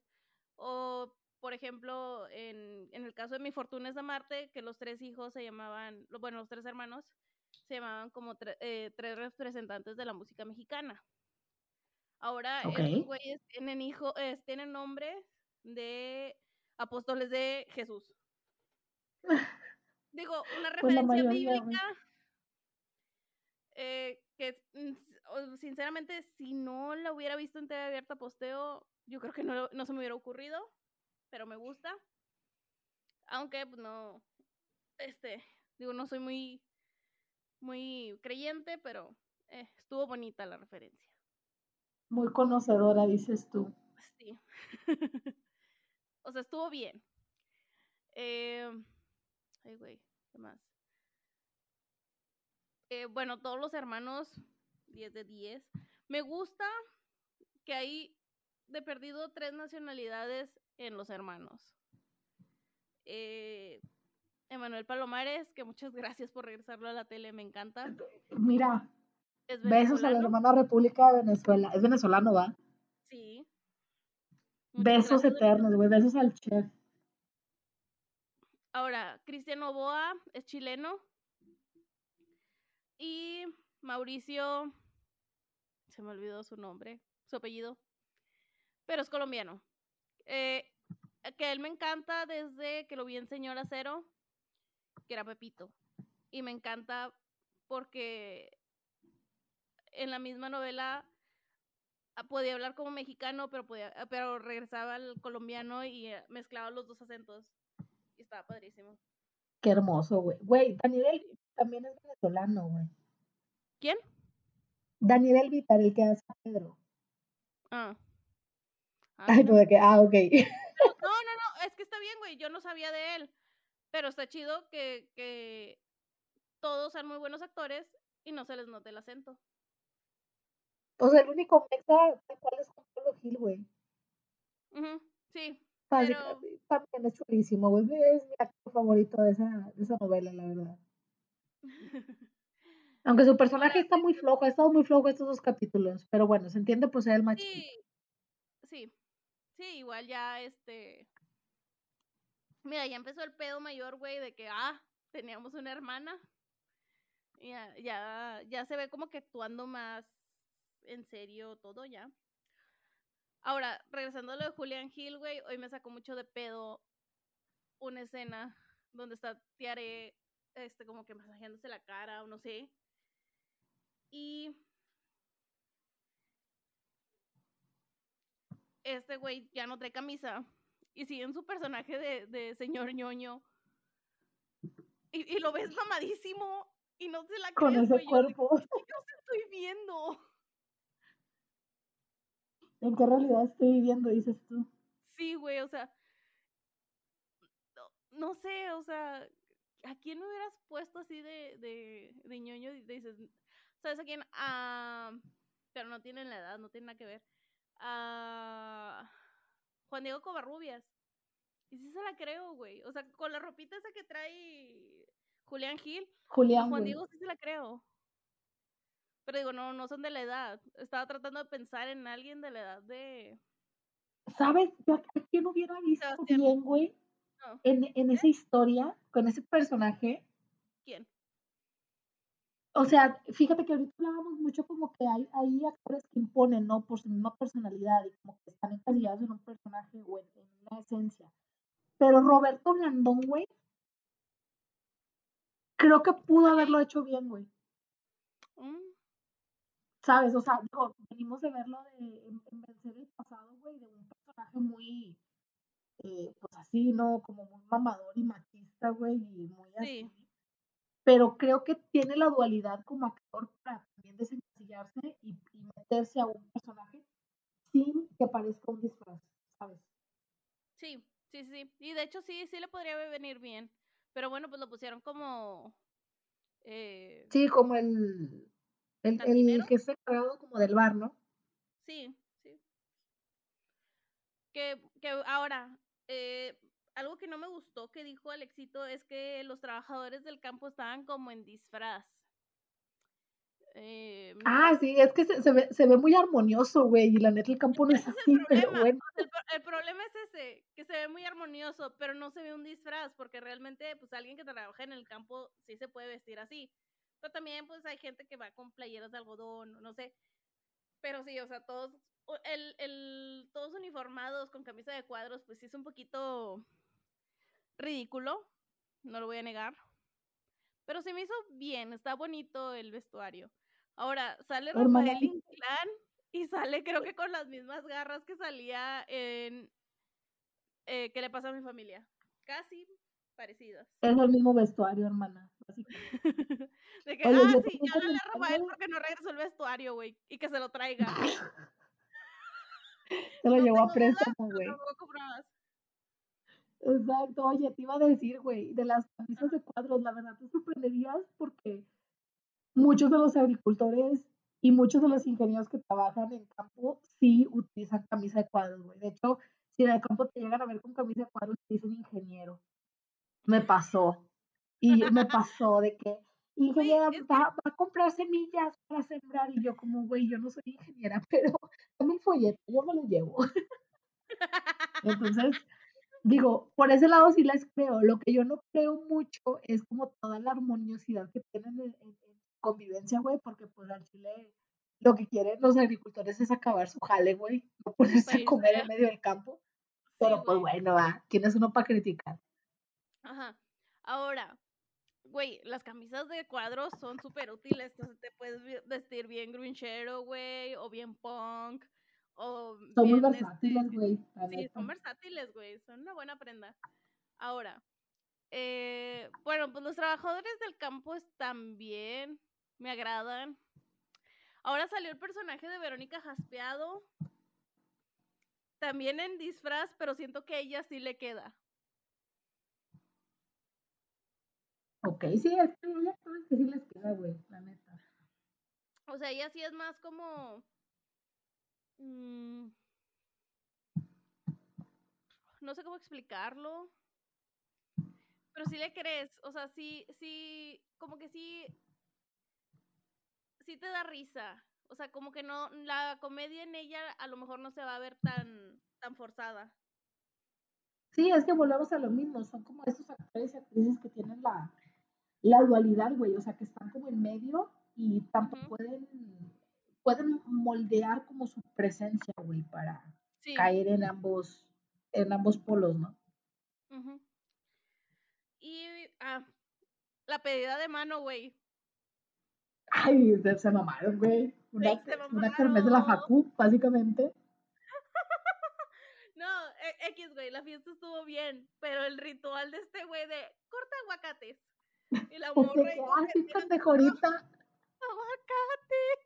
O, por ejemplo, en, en el caso de Mi Fortuna es Marte, que los tres hijos se llamaban, bueno, los tres hermanos se llamaban como eh, tres representantes de la música mexicana. Ahora estos güeyes tienen hijo, tienen nombre de apóstoles de Jesús. <laughs> Digo, una pues referencia bíblica eh, que mm, sinceramente si no la hubiera visto en TV abierta posteo, yo creo que no, no se me hubiera ocurrido, pero me gusta. Aunque pues, no, este, digo, no soy muy, muy creyente, pero eh, estuvo bonita la referencia. Muy conocedora, dices tú. Sí. <laughs> o sea, estuvo bien. Eh, ay, güey, ¿qué más? Eh, bueno, todos los hermanos, 10 de 10. Me gusta que hay de perdido tres nacionalidades en los hermanos. Eh, Emanuel Palomares, que muchas gracias por regresarlo a la tele, me encanta. Mira, Besos a la hermana República de Venezuela. Es venezolano, ¿va? Sí. Besos eternos, güey. Besos al chef. Ahora, Cristiano Boa es chileno. Y Mauricio, se me olvidó su nombre, su apellido, pero es colombiano. Eh, que él me encanta desde que lo vi en Señora Cero, que era Pepito. Y me encanta porque en la misma novela ah, podía hablar como mexicano, pero podía, pero regresaba al colombiano y eh, mezclaba los dos acentos. Y estaba padrísimo. Qué hermoso, güey. Güey, Daniel también es venezolano, güey. ¿Quién? Daniel Vitar, el que hace a Pedro. Ah. ah Ay, pues que, ah, ok. <laughs> No, no, no, es que está bien, güey, yo no sabía de él. Pero está chido que, que todos sean muy buenos actores y no se les note el acento. O sea, el único mexa tal cual es Juan Pablo Gil, güey. sí. Pero... También es chulísimo, güey. Es mi actor favorito de esa, de esa novela, la verdad. <laughs> Aunque su personaje está muy flojo, ha estado muy flojo estos dos capítulos. Pero bueno, se entiende pues el macho. Sí. Sí. Sí, igual ya este. Mira, ya empezó el pedo mayor, güey, de que, ah, teníamos una hermana. Ya, ya, ya se ve como que actuando más en serio todo ya. Ahora, regresando a lo de Julian Hill, güey, hoy me sacó mucho de pedo una escena donde está Tiare, este, como que masajeándose la cara o no sé. Y este güey ya no trae camisa y sigue en su personaje de, de señor ñoño. Y, y, lo ves mamadísimo y no se la Con ese cuerpo. ¿Qué estoy viendo? ¿En qué realidad estoy viviendo, dices tú? Sí, güey, o sea, no, no, sé, o sea, ¿a quién me hubieras puesto así de, de, de ñoño? Dices, ¿sabes a quién? Ah, pero no tienen la edad, no tiene nada que ver. Ah, Juan Diego Covarrubias. Y sí se la creo, güey. O sea, con la ropita esa que trae Julián Gil. Julián. Juan Diego sí se la creo. Pero digo, no, no son de la edad. Estaba tratando de pensar en alguien de la edad de. ¿Sabes? Yo a quién hubiera visto bien, güey. En, en esa historia, con ese personaje. ¿Quién? O sea, fíjate que ahorita hablábamos mucho como que hay, hay actores que imponen, ¿no? Por su misma personalidad y como que están encasillados en un personaje o en, una esencia. Pero Roberto Blandón, güey, creo que pudo haberlo hecho bien, güey. Mm. ¿Sabes? O sea, digo, venimos de verlo de, en, Vencer el pasado, güey, de un personaje muy, eh, pues así, ¿no? Como muy mamador y machista, güey, y muy así. Pero creo que tiene la dualidad como actor para también desencasillarse y, y meterse a un personaje sin que parezca un disfraz, ¿sabes? Sí, sí, sí. Y de hecho sí, sí le podría venir bien. Pero bueno, pues lo pusieron como... Eh, sí, como el el, el que se creado como del bar, ¿no? Sí, sí. Que, que ahora, eh, algo que no me gustó que dijo Alexito es que los trabajadores del campo estaban como en disfraz. Eh, ah, sí, es que se, se, ve, se ve muy armonioso, güey, y la neta el <laughs> campo no es así, pero bueno. El, el, problema es ese, que se ve muy armonioso, pero no se ve un disfraz, porque realmente, pues alguien que trabaja en el campo sí se puede vestir así. Pero también, pues, hay gente que va con playeras de algodón, no sé. Pero sí, o sea, todos, el, el, todos uniformados con camisa de cuadros, pues sí es un poquito ridículo, no lo voy a negar. Pero se me hizo bien, está bonito el vestuario. Ahora, sale Rafael Inclán y sale creo que con las mismas garras que salía en eh, ¿Qué le pasa a mi familia? Casi parecidas. Es el mismo vestuario, hermana. <laughs> de que, ah, sí, ya le a Rafael porque no regresó el vestuario, güey, y que se lo traiga. <laughs> se lo llevó a préstamo, güey. Exacto, oye, te iba a decir, güey, de las camisas de cuadros, la verdad te sorprenderías porque muchos de los agricultores y muchos de los ingenieros que trabajan en campo sí utilizan camisa de cuadros, güey. De hecho, si en el campo te llegan a ver con camisa de cuadros, te dicen ingeniero. Me pasó. Y me <laughs> pasó de que, ingeniera, va, a comprar semillas para sembrar. Y yo como, güey, yo no soy ingeniera, <laughs> pero dame un folleto, yo me lo llevo. <laughs> Entonces, digo, por ese lado sí les creo. Lo que yo no creo mucho es como toda la armoniosidad que tienen en, convivencia, güey, porque pues al Chile lo que quieren los agricultores es acabar su jale, güey, no ponerse a comer en medio del campo. Pero pues bueno, va, ¿quién es uno para criticar? Ajá. Ahora, güey, las camisas de cuadros son súper útiles. Entonces te puedes vestir bien grinchero, güey, o bien punk. O son muy versátiles, este, güey. Sí, son versátiles, güey. Son una buena prenda. Ahora, eh, bueno, pues los trabajadores del campo están bien. Me agradan. Ahora salió el personaje de Verónica Jaspeado. También en disfraz, pero siento que a ella sí le queda. Ok, sí, es que ella que sí les queda, güey, la neta. O sea, ella sí es más como. Mmm, no sé cómo explicarlo. Pero sí le crees. O sea, sí, sí. Como que sí. Sí te da risa. O sea, como que no. La comedia en ella a lo mejor no se va a ver tan. tan forzada. Sí, es que volvemos a lo mismo, son como esos actores y actrices que tienen la, la dualidad, güey, o sea, que están como en medio y tanto pueden, pueden moldear como su presencia, güey, para caer en ambos, en ambos polos, ¿no? Y ah, la pedida de mano, güey. Ay, se, mamaron, güey. Una, una de la facu, básicamente. <laughs> no, e, X, güey, la fiesta estuvo bien, pero el ritual de este güey de corta aguacates. Y la morra. Así pendejorita. Aguacates.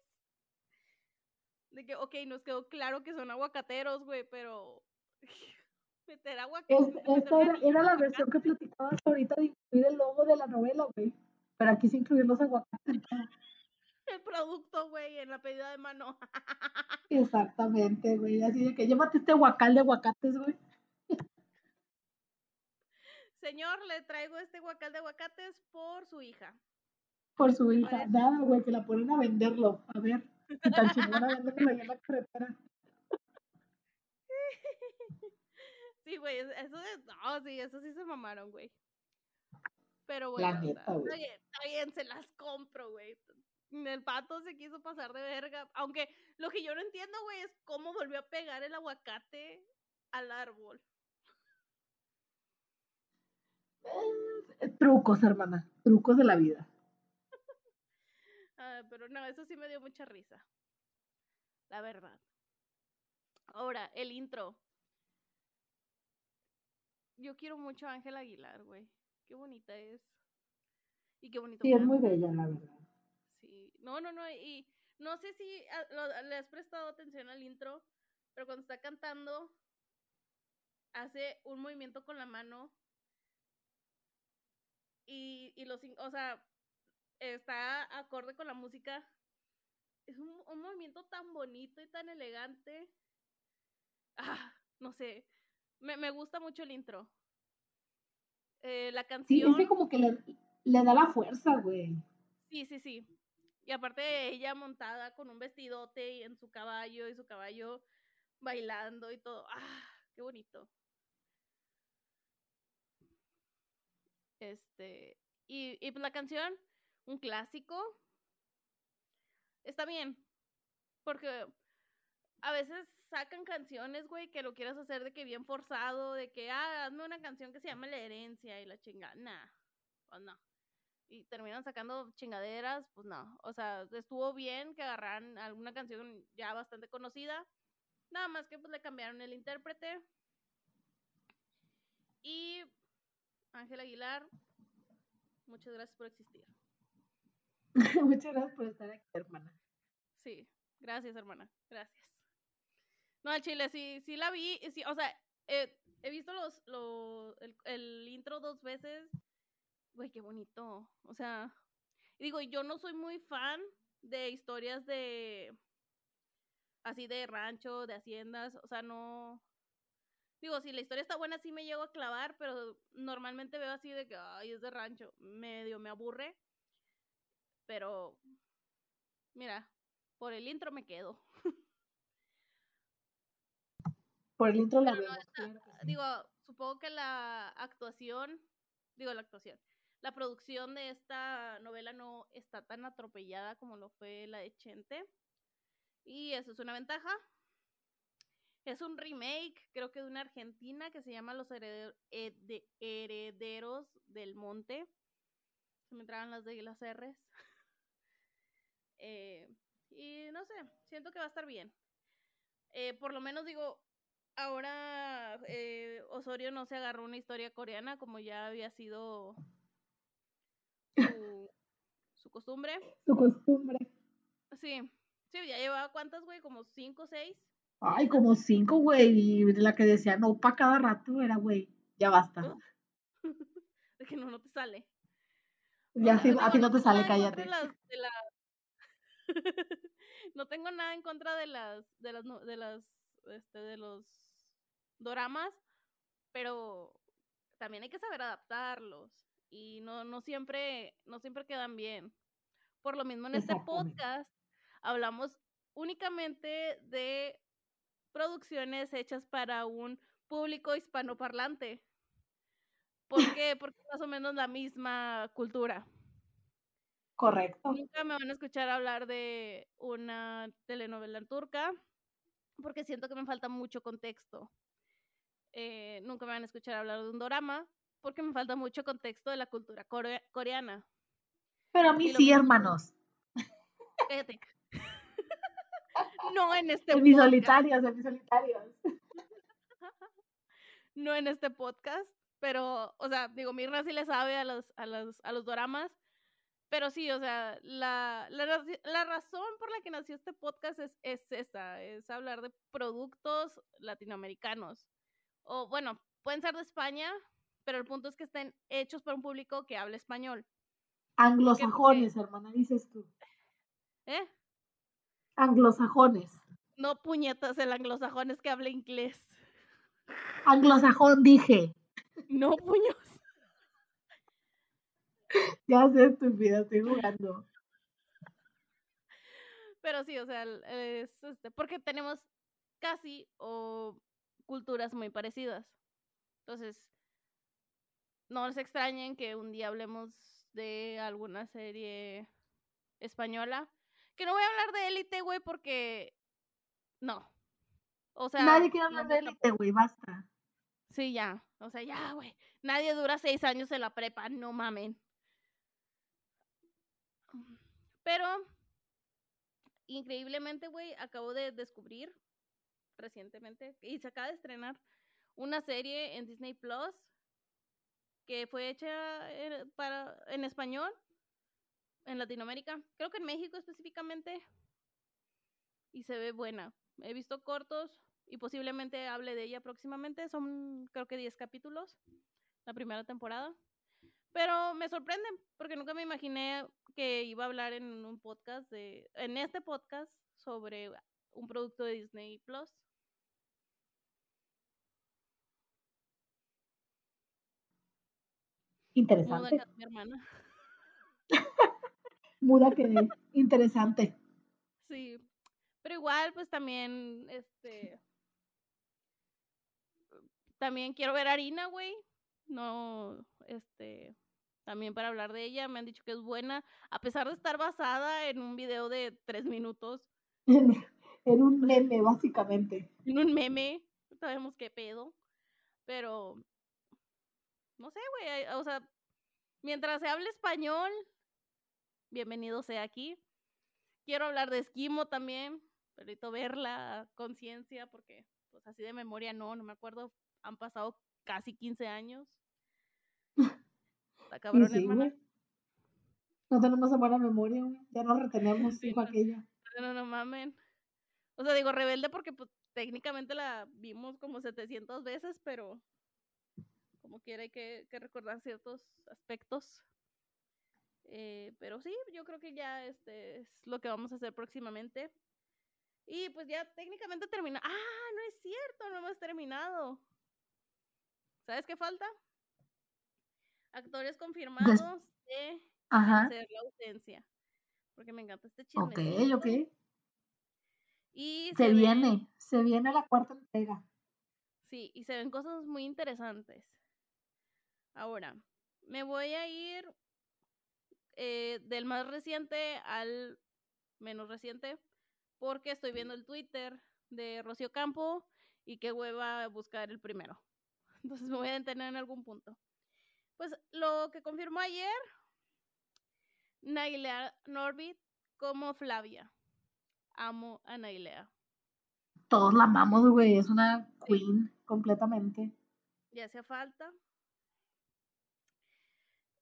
De que, ok, nos quedó claro que son aguacateros, güey, pero. <laughs> meter aguacates. esta era, era, la versión que platicabas ahorita de incluir el logo de la novela, güey. Pero aquí sí incluir los aguacates. <laughs> El producto, güey, en la pedida de mano. <laughs> Exactamente, güey. Así de que llévate este guacal de aguacates, güey. Señor, le traigo este guacal de aguacates por su hija. Por su hija. Nada, güey, que la ponen a venderlo. A ver, tan chingona venderlo en la carretera. <laughs> Sí, güey, eso es, no, sí, eso sí se mamaron, güey. Pero neta, está, bien, está bien, se las compro, güey. El pato se quiso pasar de verga. Aunque lo que yo no entiendo, güey, es cómo volvió a pegar el aguacate al árbol. Eh, trucos, hermana, trucos de la vida. Ah, pero no, eso sí me dio mucha risa. La verdad. Ahora, el intro. Yo quiero mucho a Ángela Aguilar, güey. Qué bonita es. Y qué bonito. Sí, es muy bella, la verdad. Sí. No, no, no. Y no sé si le has prestado atención al intro, pero cuando está cantando, hace un movimiento con la mano y, y los, o sea, está acorde con la música. Es un, movimiento tan bonito y tan elegante. Ah, no sé. Me, me gusta mucho el intro. Eh, la canción. Sí, es como que le, le da la fuerza, güey. Sí, sí, sí. Y aparte ella montada con un vestidote y en su caballo y su caballo bailando y todo. ¡Ah! ¡Qué bonito! Este, y, y pues la canción, un clásico, está bien, porque a veces sacan canciones, güey, que lo quieras hacer de que bien forzado, de que, ah, hazme una canción que se llama La herencia y la chingada, nah, pues no. Y terminan sacando chingaderas, pues no. O sea, estuvo bien que agarraran alguna canción ya bastante conocida, nada más que pues le cambiaron el intérprete. Y Ángel Aguilar, muchas gracias por existir. <laughs> muchas gracias por estar aquí, hermana. Sí, gracias, hermana. Gracias. No, al chile, sí, sí la vi. Sí, o sea, eh, he visto los, los el, intro dos veces. Güey, qué bonito. O sea, digo, yo no soy muy fan de historias de así de rancho, de haciendas, o sea, no, Digo, si la historia está buena, sí me llego a clavar, pero normalmente veo así de que, ay, es de rancho. Medio me aburre. Pero, mira, por el intro me quedo. Por el intro la veo. Digo, supongo que la actuación, digo, la actuación, la producción de esta novela no está tan atropellada como lo fue la de Chente. Y eso es una ventaja, es un remake, creo que de una argentina que se llama Los Herederos del Monte. Se me entraban las de las R's. <laughs> Eh, y no sé, siento que va a estar bien. Eh, por lo menos digo, ahora eh, Osorio no se agarró una historia coreana como ya había sido su, su costumbre. Su costumbre. Sí, sí, ya llevaba cuántas, güey, como cinco o seis. Ay, como cinco, güey. Y la que decía no para cada rato era, güey, ya basta. <laughs> De que no, no te sale. Ya, sí, a ti no te sale, cállate. <laughs> no tengo nada en contra de las, de las, de las, este, de los doramas, pero también hay que saber adaptarlos y no, no siempre, no siempre quedan bien. Por lo mismo en este podcast hablamos únicamente de producciones hechas para un público hispanoparlante. ¿Por qué? <laughs> Porque es más o menos la misma cultura. Correcto. Nunca me van a escuchar hablar de una telenovela turca porque siento que me falta mucho contexto. Eh, nunca me van a escuchar hablar de un drama porque me falta mucho contexto de la cultura coreana. Pero a mí sí, hermanos. Cállate. No en este en mis solitarios, en mis solitarios. <laughs> no en este podcast, pero, o sea, digo, Mirna sí le sabe a los, a los, a los doramas, pero sí, o sea, la, la, razón por la que nació este podcast es, es esa, es hablar de productos latinoamericanos. O bueno, pueden ser de España, pero el punto es que estén hechos para un público que hable español. Anglosajones, hermana, dices tú. ¿Eh? Anglosajones. No puñetas, el anglosajón es que hable inglés. Anglosajón, dije. No, puños. <laughs> ya sé, estúpida, estoy jugando. Pero sí, o sea, es este, porque tenemos casi o culturas muy parecidas. Entonces, no les extrañen que un día hablemos de alguna serie española. Que no voy a hablar de élite, güey, porque no. O sea, nadie quiere hablar de élite, güey, basta. Sí, ya. O sea, ya, güey. Nadie dura seis años en la prepa, no mamen. Pero, increíblemente, güey, acabo de descubrir recientemente y se acaba de estrenar una serie en Disney Plus que fue hecha para, en español en Latinoamérica, creo que en México específicamente, y se ve buena. He visto cortos y posiblemente hable de ella próximamente, son creo que 10 capítulos, la primera temporada. Pero me sorprende porque nunca me imaginé que iba a hablar en un podcast de en este podcast sobre un producto de Disney Plus. Interesante. Mi hermana. <laughs> Muda que interesante. Sí. Pero igual, pues también, este. También quiero ver a Harina, güey. No, este. También para hablar de ella, me han dicho que es buena, a pesar de estar basada en un video de tres minutos. en un meme, básicamente. En un meme, sabemos qué pedo. Pero no sé, güey, o sea, mientras se hable español, bienvenido sea aquí. Quiero hablar de esquimo también, perito verla, conciencia, porque pues así de memoria no, no me acuerdo, han pasado casi 15 años. Está <laughs> cabrón, hermana. No tenemos buena memoria, güey. Ya <laughs> no retenemos, sí, aquella. No, no mamen. O sea, digo rebelde porque pues técnicamente la vimos como 700 veces, pero como quiera hay que, recordar ciertos aspectos. Eh, pero sí, yo creo que ya este es lo que vamos a hacer próximamente. Y pues ya técnicamente termina. Ah, no es cierto, no hemos terminado. ¿Sabes qué falta? Actores confirmados de hacer la ausencia. Porque me encanta este chisme. Ok, ok. Y se, viene, se viene la cuarta entrega. Sí, y se ven cosas muy interesantes. Ahora, me voy a ir eh, del más reciente al menos reciente porque estoy viendo el Twitter de Rocío Campo y qué hueva buscar el primero. <laughs> Entonces me voy a detener en algún punto. Pues lo que confirmó ayer, Nailea Norbit como Flavia. Amo a Nailea. Todos la amamos, güey. Es una queen completamente. Ya hacía falta.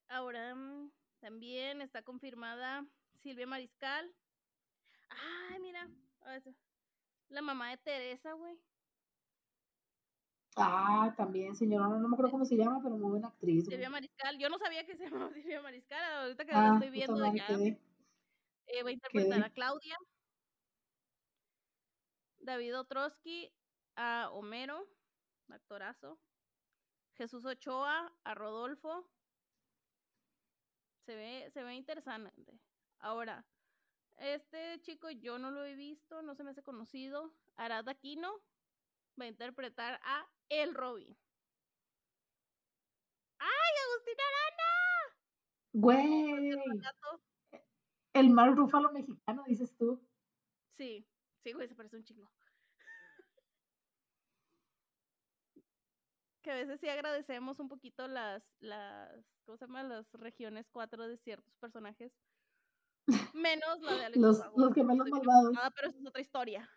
Ahora mm, también está confirmada Silvia Mariscal. Ay, mira. La mamá de Teresa, güey. Ah, también, señora, no, me acuerdo cómo se llama, pero muy buena actriz. Silvia Mariscal, yo no sabía que se <laughs> llamaba Silvia Mariscal, ahorita que la ah, estoy viendo ya. Eh, va a interpretar a Claudia. David Otrosky a Homero, actorazo. Jesús Ochoa a Rodolfo. Se ve, se ve interesante. Ahora, este chico yo no lo he visto, no se me hace conocido. Arad Aquino, va a interpretar a El Robin. ¡Ay, Agustina Arana! Güey. El Mark Rúfalo mexicano, dices tú. Sí, sí, güey, se parece un chingo. Que a veces sí agradecemos un poquito las, las, ¿cómo se llama? Las regiones cuatro de ciertos personajes. Menos la de <laughs> Alex Los, los gemelos malvados. Ah, pero eso es otra historia.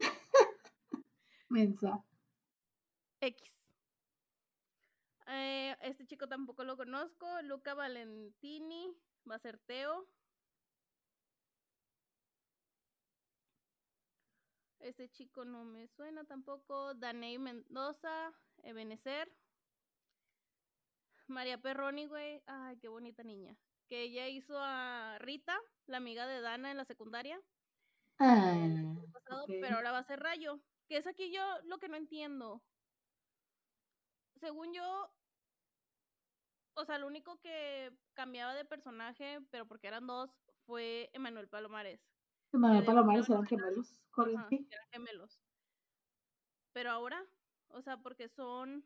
<laughs> Mensa. X. Eh, este chico tampoco lo conozco. Luca Valentini va a ser Teo. Este chico no me suena tampoco. Daney Mendoza, Ebenezer. María Perroni, güey. Ay, qué bonita niña. Que ella hizo a Rita, la amiga de Dana en la secundaria. Ah, pasado. Pero ahora va a ser Rayo. Que es aquí yo lo que no entiendo. Según yo, o sea, lo único que cambiaba de personaje, pero porque eran dos, fue Emanuel Palomares. Manuel Palomares eran gemelos. Ajá, eran gemelos. Pero ahora, o sea, porque son.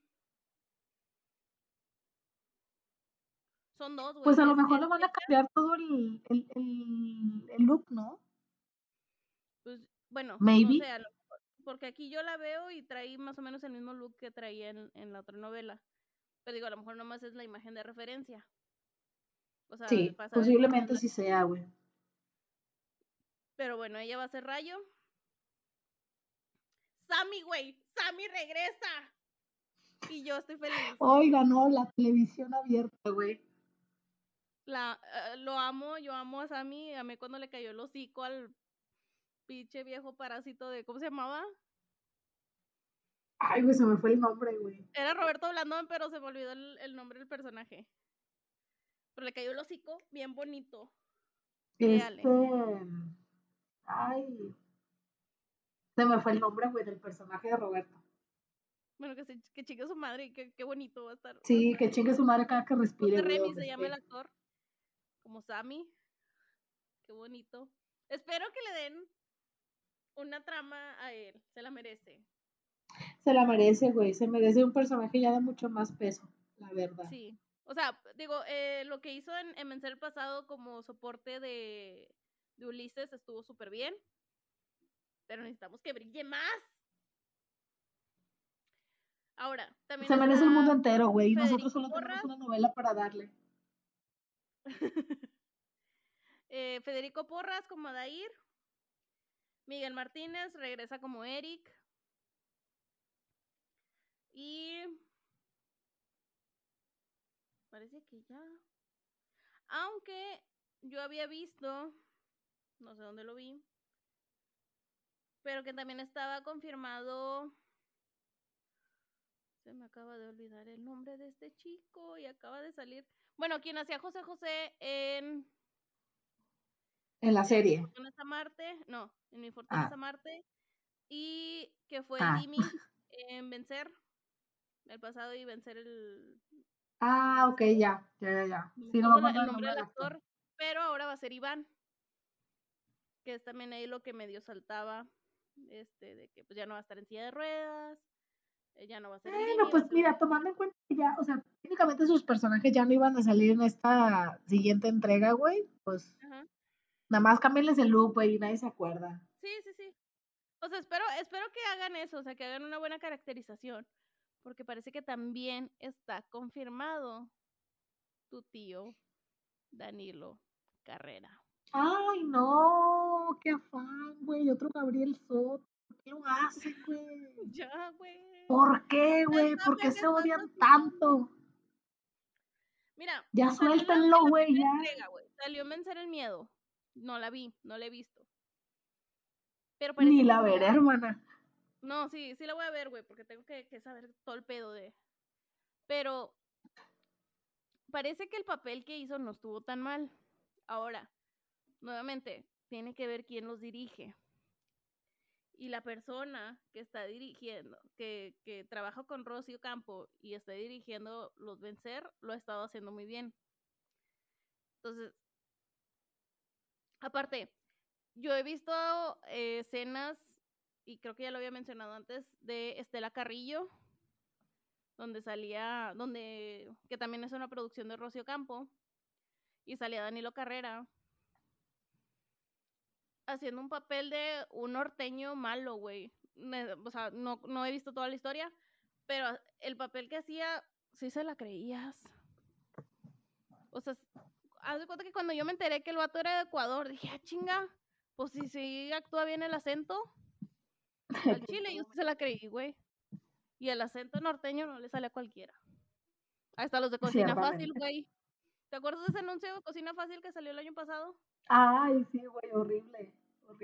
Son dos, güey. Pues a lo mejor le van a cambiar todo el, el, el, el look, ¿no? pues, bueno, Maybe. no sé, a lo mejor, porque aquí yo la veo y traí más o menos el mismo look que traía en, en la otra novela. Pero digo, a lo mejor nomás es la imagen de referencia. O sea, Sí, posiblemente sí sea, güey. Pero bueno, ella va a ser Rayo. Sammy, güey, Sammy regresa. Y yo estoy feliz. Oiga, no, la televisión abierta, güey. La, eh, lo amo, yo amo a Sammy. Amé cuando le cayó el hocico al pinche viejo parásito de. ¿Cómo se llamaba? Ay, güey, se me fue el nombre, güey. Era Roberto Blandón, pero se me olvidó el, el nombre del personaje. Pero le cayó el hocico bien bonito. Véale. Ay. Se me fue el nombre, güey, del personaje de Roberto. Bueno, que, se, que chingue su madre y que, bonito va a estar. Sí, que chingue su madre cada que respire, güey. Remy se llama el actor. Como Sammy. Qué bonito. Espero que le den una trama a él. Se la merece. Se la merece, güey. Se merece un personaje ya de mucho más peso, la verdad. Sí. O sea, digo, eh, lo que hizo en, en Vencer el Pasado como soporte de, de Ulises estuvo súper bien. Pero necesitamos que brille más. Ahora, también Se merece el mundo entero, güey. Nosotros solo tenemos una novela para darle. <laughs> eh, Federico Porras como Adair. Miguel Martínez regresa como Eric. Y. Parece que ya. Aunque yo había visto. No sé dónde lo vi. Pero que también estaba confirmado. Se me acaba de olvidar el nombre de este chico y acaba de salir. Bueno, quien hacía José José en En la serie. Fortunas a Marte, no, en Mi Fortunas Ah. a Marte, y que fue Ah. Jimmy <laughs> en Vencer, el pasado y Vencer el... Ah, ok, ya. Ya, ya, ya. Sí, no el nombre del actor. pero ahora va a ser Iván, que es también ahí lo que medio saltaba, este, de que pues ya no va a estar en silla de ruedas, eh, ya no va a ser Bueno, pues mira, tomando en cuenta que ya, o sea, técnicamente sus personajes ya no iban a salir en esta siguiente entrega, güey. Pues Ajá. nada más cámbienles el look, güey, y nadie se acuerda. Sí, sí, sí. O sea, espero, espero que hagan eso, o sea, que hagan una buena caracterización. Porque parece que también está confirmado tu tío Danilo Carrera. Ay, no, qué afán, güey. Otro Gabriel Soto. ¿Por qué lo hacen, güey? Ya, güey. ¿Por qué, güey? ¿Por qué se odian tanto? Mira, Ya suéltenlo, güey, ya. entrega. Salió Vencer el Miedo. No la vi, no la he visto. Pero parece Ni la veré, hermana. No, sí, sí la voy a ver, güey, porque tengo que, que saber todo el pedo de. Pero parece que el papel que hizo no estuvo tan mal. Ahora, nuevamente, tiene que ver quién los dirige. Y la persona que está dirigiendo, que, que trabaja con Rocío Campo y está dirigiendo Los Vencer, lo ha estado haciendo muy bien. Entonces, aparte, yo he visto eh, escenas y creo que ya lo había mencionado antes, de Estela Carrillo, donde salía, donde, que también es una producción de Rocio Campo, y salía Danilo Carrera, haciendo un papel de un norteño malo, güey. O sea, no, no he visto toda la historia, pero el papel que hacía, sí se la creías. O sea, haz de cuenta que cuando yo me enteré que el vato era de Ecuador, dije, ah, chinga, pues si sí actúa bien el acento, al <laughs> chile yo se la creí, güey. Y el acento norteño no le sale a cualquiera. Hasta los de Cocina Fácil, güey. ¿Te acuerdas de ese anuncio de Cocina Fácil que salió el año pasado? Ay, sí, güey, horrible.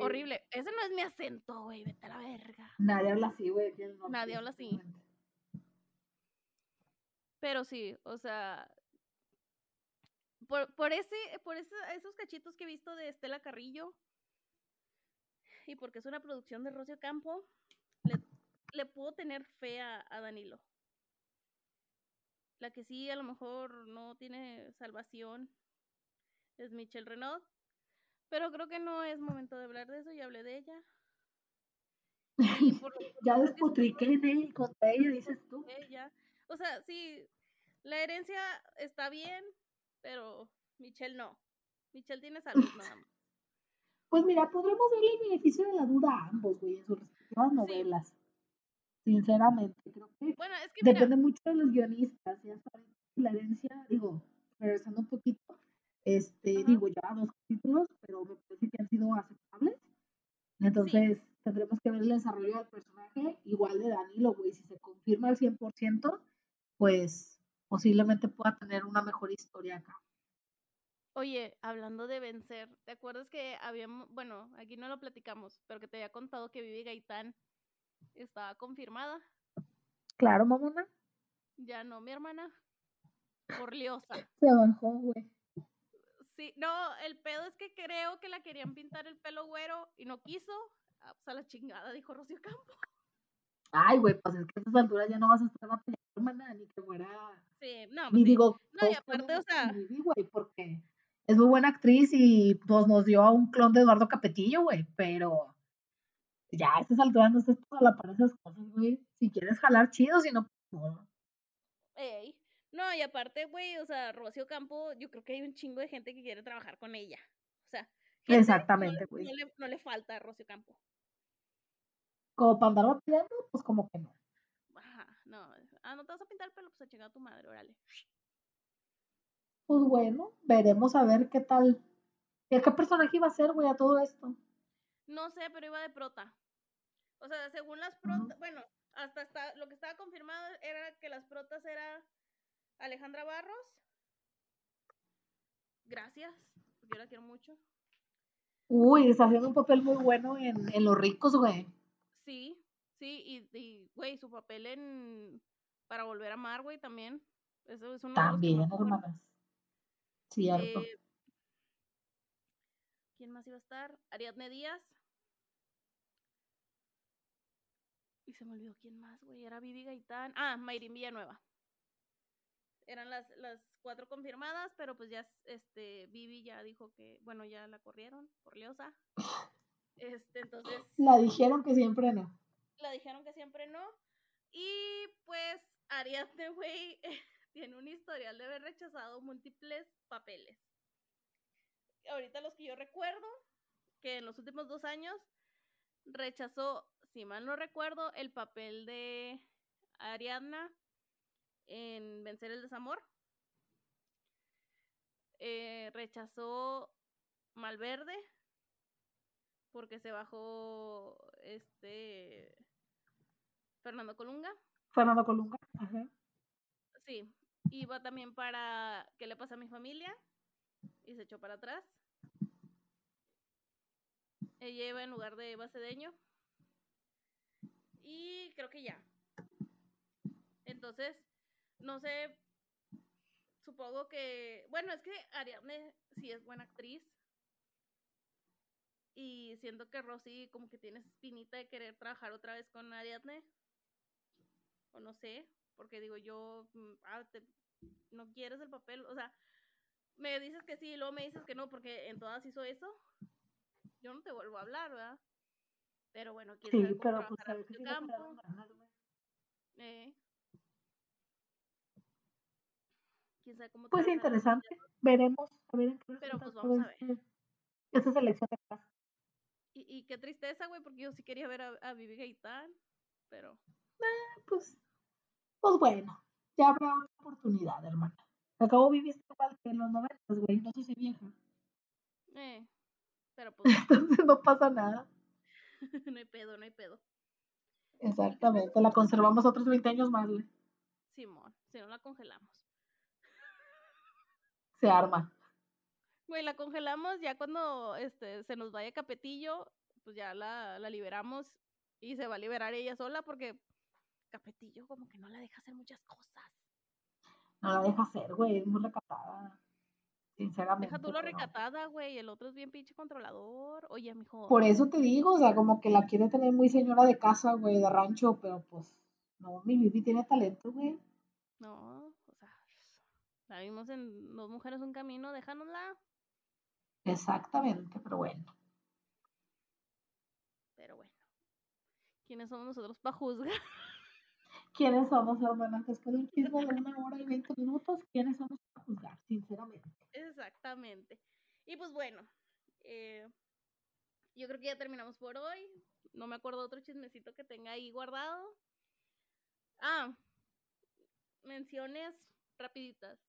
Horrible. Ese no es mi acento, güey, vete a la verga. Nadie habla así, güey. Nadie habla así. Pero sí, o sea, por, por ese, por esos cachitos que he visto de Estela Carrillo, y porque es una producción de Rocio Campo, le, puedo tener fe a, Danilo. La que sí a lo mejor no tiene salvación es Michelle Renaud. Pero creo que no es momento de hablar de eso, ya hablé de ella. <laughs> ya despotriqué en él contra ella, dices tú. Ella. O sea, sí, la herencia está bien, pero Michelle no. Michelle tiene salud <laughs> nada más. Pues mira, podremos darle el beneficio de la duda a ambos, güey, en sus respectivas novelas. Sinceramente, creo que, bueno, es que depende mucho de los guionistas. Ya sabes, la herencia, digo, regresando un poquito, este, digo, ya dos capítulos, pero me parece que han sido aceptables. Entonces, tendremos que ver el desarrollo del personaje, igual de Danilo, güey, si se confirma al 100%, pues posiblemente pueda tener una mejor historia acá. Oye, hablando de vencer, ¿te acuerdas que habíamos, bueno, aquí no lo platicamos, pero que te había contado que Vivi Gaitán estaba confirmada? Claro, mamona. Ya no, mi hermana. Por liosa. Se bajó, güey. Sí, no, el pedo es que creo que la querían pintar el pelo güero y no quiso. Ah, pues a la chingada, dijo Rocío Campo. Ay, güey, pues es que a estas alturas ya no vas a estar batallando, hermana, ni que fuera. Sí, no. Ni pues digo. No, y aparte, o sea. güey, porque es muy buena actriz y pues nos dio a un clon de Eduardo Capetillo, güey, pero ya a estas alturas no estás toda la para esas cosas, güey. Si quieres jalar chido, si no, no. Ey. No, y aparte, güey, o sea, Rocío Campo, yo creo que hay un chingo de gente que quiere trabajar con ella. O sea, exactamente, güey. No, le, no le falta a Rocío Campo. Como para andar batallando, pues como que no. Ajá, no. Ah, no te vas a pintar el pelo, pues a chingar a tu madre, órale pues bueno, veremos a ver qué tal. ¿Qué personaje iba a ser, güey, a todo esto? No sé, pero iba de prota. O sea, según las protas, bueno, hasta, hasta lo que estaba confirmado era que las protas era Alejandra Barros. Gracias, yo la quiero mucho. Uy, está haciendo un papel muy bueno en, en Los Ricos, güey. Sí, sí, y, güey, su papel en Para Volver a Amar, güey, también. Eso es uno también, hermanas. Cierto. Eh, ¿Quién más iba a estar? Ariadne Díaz. Y se me olvidó quién más, güey. Era Vivi Gaitán. Ah, Mayrin Villanueva. Eran las, las cuatro confirmadas, pero pues ya este Vivi ya dijo que, bueno, ya la corrieron por Leosa. <laughs> Este, entonces. La dijeron que siempre no. La dijeron que siempre no. Y pues Ariadne, güey, <laughs> tiene un historial de haber rechazado múltiples papeles. Ahorita los que yo recuerdo, que en los últimos dos años rechazó, si mal no recuerdo, el papel de Ariadna en Vencer el Desamor. Eh, rechazó Malverde porque se bajó este Fernando Colunga. Fernando Colunga, ajá. Sí, iba también para ¿Qué le pasa a mi familia? Y se echó para atrás. Ella iba en lugar de Eva Cedeño. Y creo que ya. Entonces, no sé, supongo que, bueno, es que Ariadne sí es buena actriz. Y siento que Rosy como que tiene espinita de querer trabajar otra vez con Ariadne. O no sé, porque digo yo, mm, ah, te, no quieres el papel, o sea, me dices que sí y luego me dices que no porque en todas hizo eso, yo no te vuelvo a hablar, ¿verdad? Pero bueno, quién sí, pero pues campo. Eh. ¿Quién sabe cómo Pues interesante. Veremos. A ver en qué Pero pues vamos a ver. Este, esta selección de casa. Y, y qué tristeza, güey, porque yo sí quería ver a, a Vivi Gaitán, pero... Eh, pues, pues bueno, ya habrá otra oportunidad, hermana. Acabo viviste igual que en los noventas, güey, no sé si vieja. Eh, pero pues... <laughs> Entonces no pasa nada. <laughs> no hay pedo, no hay pedo. Exactamente, la conservamos otros 20 años más, güey. Simón, si no la congelamos. Se arma. Güey, la congelamos ya cuando este, se nos vaya Capetillo, pues ya la, la liberamos y se va a liberar ella sola porque Capetillo como que no la deja hacer muchas cosas. No la deja hacer, güey, es muy recatada. Sinceramente. Deja tú lo recatada, güey. El otro es bien pinche controlador. Oye, mijo. Por eso te digo, o sea, como que la quiere tener muy señora de casa, güey, de rancho, pero pues, no, mi Bibi tiene talento, güey. No, la vimos en Dos Mujeres Un Camino, déjanosla. Exactamente, pero bueno. Pero bueno. ¿Quiénes somos nosotros para juzgar? <laughs> ¿Quiénes somos, hermanas? Después de un chisme de una hora y veinte minutos, ¿quiénes somos para juzgar, sinceramente? Exactamente. Y pues bueno, eh, yo creo que ya terminamos por hoy. No me acuerdo otro chismecito que tenga ahí guardado. Ah, menciones rapiditas.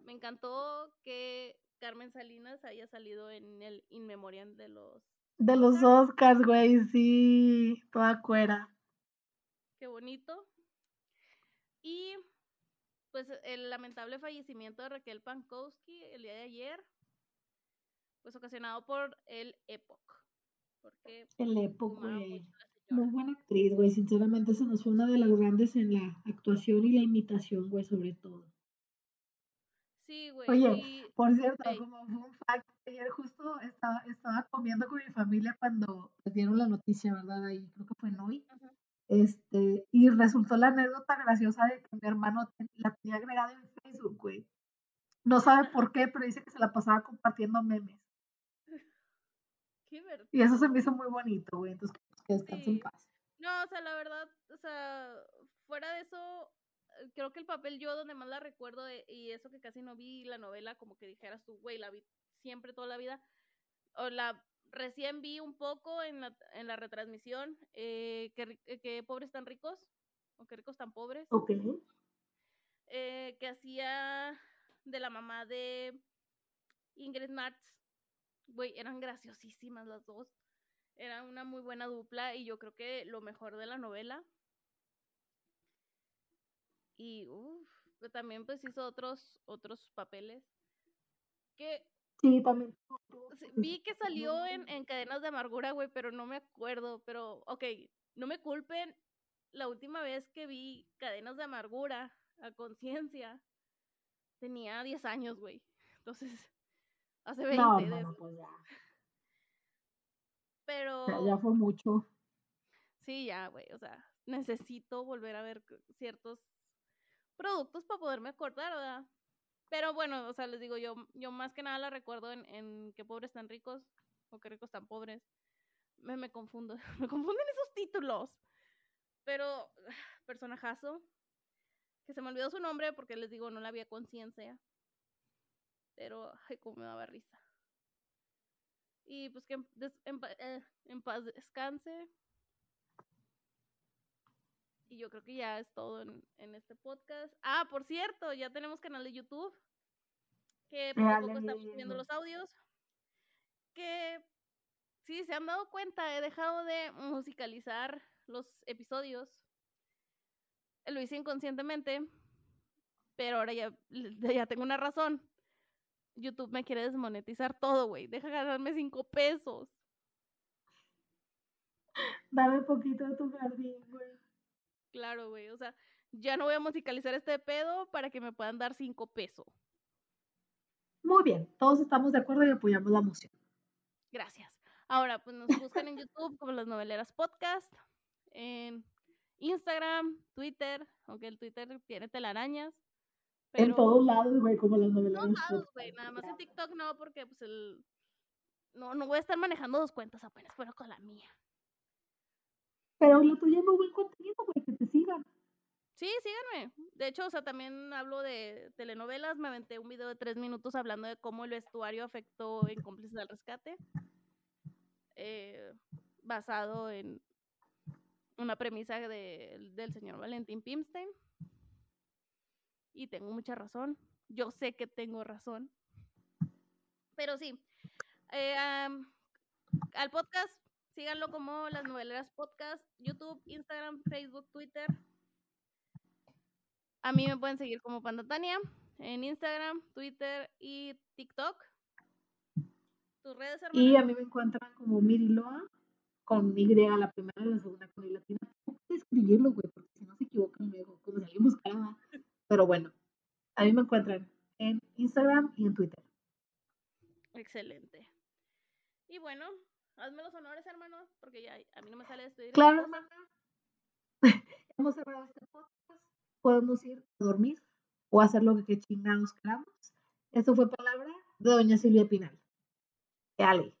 Me encantó que Carmen Salinas haya salido en el In Memoriam de los... De los Oscars, güey, sí, toda cuera. Qué bonito. Y pues el lamentable fallecimiento de Raquel Pankowski el día de ayer, pues ocasionado por el EPOC. Porque el EPOC, güey. Muy buena actriz, güey. Sinceramente, se nos fue una de las grandes en la actuación y la imitación, güey, sobre todo. Sí, güey. Oye, por cierto, como un fact, ayer justo estaba, estaba comiendo con mi familia cuando les dieron la noticia, ¿verdad? Ahí creo que fue en hoy. Este, y resultó la anécdota graciosa de que mi hermano la tenía agregada en Facebook, güey. No sabe <laughs> por qué, pero dice que se la pasaba compartiendo memes. <laughs> Qué y eso se me hizo muy bonito, güey. Entonces, que descanse en paz. No, o sea, la verdad, o sea, fuera de eso, creo que el papel yo donde más la recuerdo y eso que casi no vi la novela, como que dijeras tú, güey, la vi siempre toda la vida, o la recién vi un poco en la, en la retransmisión, eh, que, que, pobres tan ricos, o que ricos tan pobres. Ok. Eh, que hacía de la mamá de Ingrid Martz. Güey, eran graciosísimas las dos. Era una muy buena dupla y yo creo que lo mejor de la novela y también pues hizo otros, otros papeles que... Sí, también. Vi que salió en, en Cadenas de Amargura, güey, pero no me acuerdo, pero ok, no me culpen, la última vez que vi Cadenas de Amargura a conciencia, tenía 10 años, güey. Entonces, <laughs> hace 20 no, pues ya. Pero... ya fue mucho. Sí, ya, güey, o sea, necesito volver a ver ciertos productos para poderme acordar, ¿verdad? Pero bueno, o sea, les digo, yo, yo más que nada la recuerdo en, en qué pobres tan ricos o qué ricos tan pobres. Me, me confundo, <laughs> me confunden esos títulos. Pero, <sighs> personajazo, que se me olvidó su nombre porque les digo, no la había conciencia. Pero, ay, cómo me daba risa. Y pues que en, eh, en paz descanse. Y yo creo que ya es todo en, este podcast. Ah, por cierto, ya tenemos canal de YouTube. Que poco a poco estamos subiendo los audios. Que si se han dado cuenta, he dejado de musicalizar los episodios. Lo hice inconscientemente. Pero ahora ya, <laughs> ya tengo una razón. YouTube me quiere desmonetizar todo, güey. Deja ganarme cinco pesos. Dame poquito de tu jardín, güey. Claro, güey. O sea, ya no voy a musicalizar este pedo para que me puedan dar cinco pesos. Muy bien, todos estamos de acuerdo y apoyamos la moción. Gracias. Ahora, pues nos buscan en <laughs> YouTube como las noveleras podcast, en Instagram, Twitter, aunque el Twitter tiene telarañas. En todos lados, güey, como las noveleras. En todos lados, güey, nada más en TikTok no, porque pues el... No, no voy a estar manejando dos cuentas apenas, pero con la mía. Pero la tuya es muy buen contenido, güey, te sigan. Sí, síganme. De hecho, o sea, también hablo de telenovelas. Me aventé un video de tres minutos hablando de cómo el vestuario afectó en Cómplices del Rescate. Eh, basado en una premisa del señor Valentín Pimstein. Y tengo mucha razón. Yo sé que tengo razón. Pero sí. Eh, al podcast, síganlo como las noveleras podcast, YouTube, Instagram, Facebook, Twitter. A mí me pueden seguir como Pandatania en Instagram, Twitter y TikTok. ¿Tus redes, hermano? Y a mí me encuentran como Miriloa con Y la primera y la segunda con I latina. Escribirlo, güey, porque si no se equivocan luego, como salimos cara. Pero bueno, a mí me encuentran en Instagram y en Twitter. Excelente. Y bueno, hazme los honores, hermano, porque ya a mí no me sale esto. Claro, hermano. <laughs> Hemos cerrado este podcast. Podemos ir a dormir o hacer lo que chingados queramos. Esto fue palabra de doña Silvia Pinal. Dale.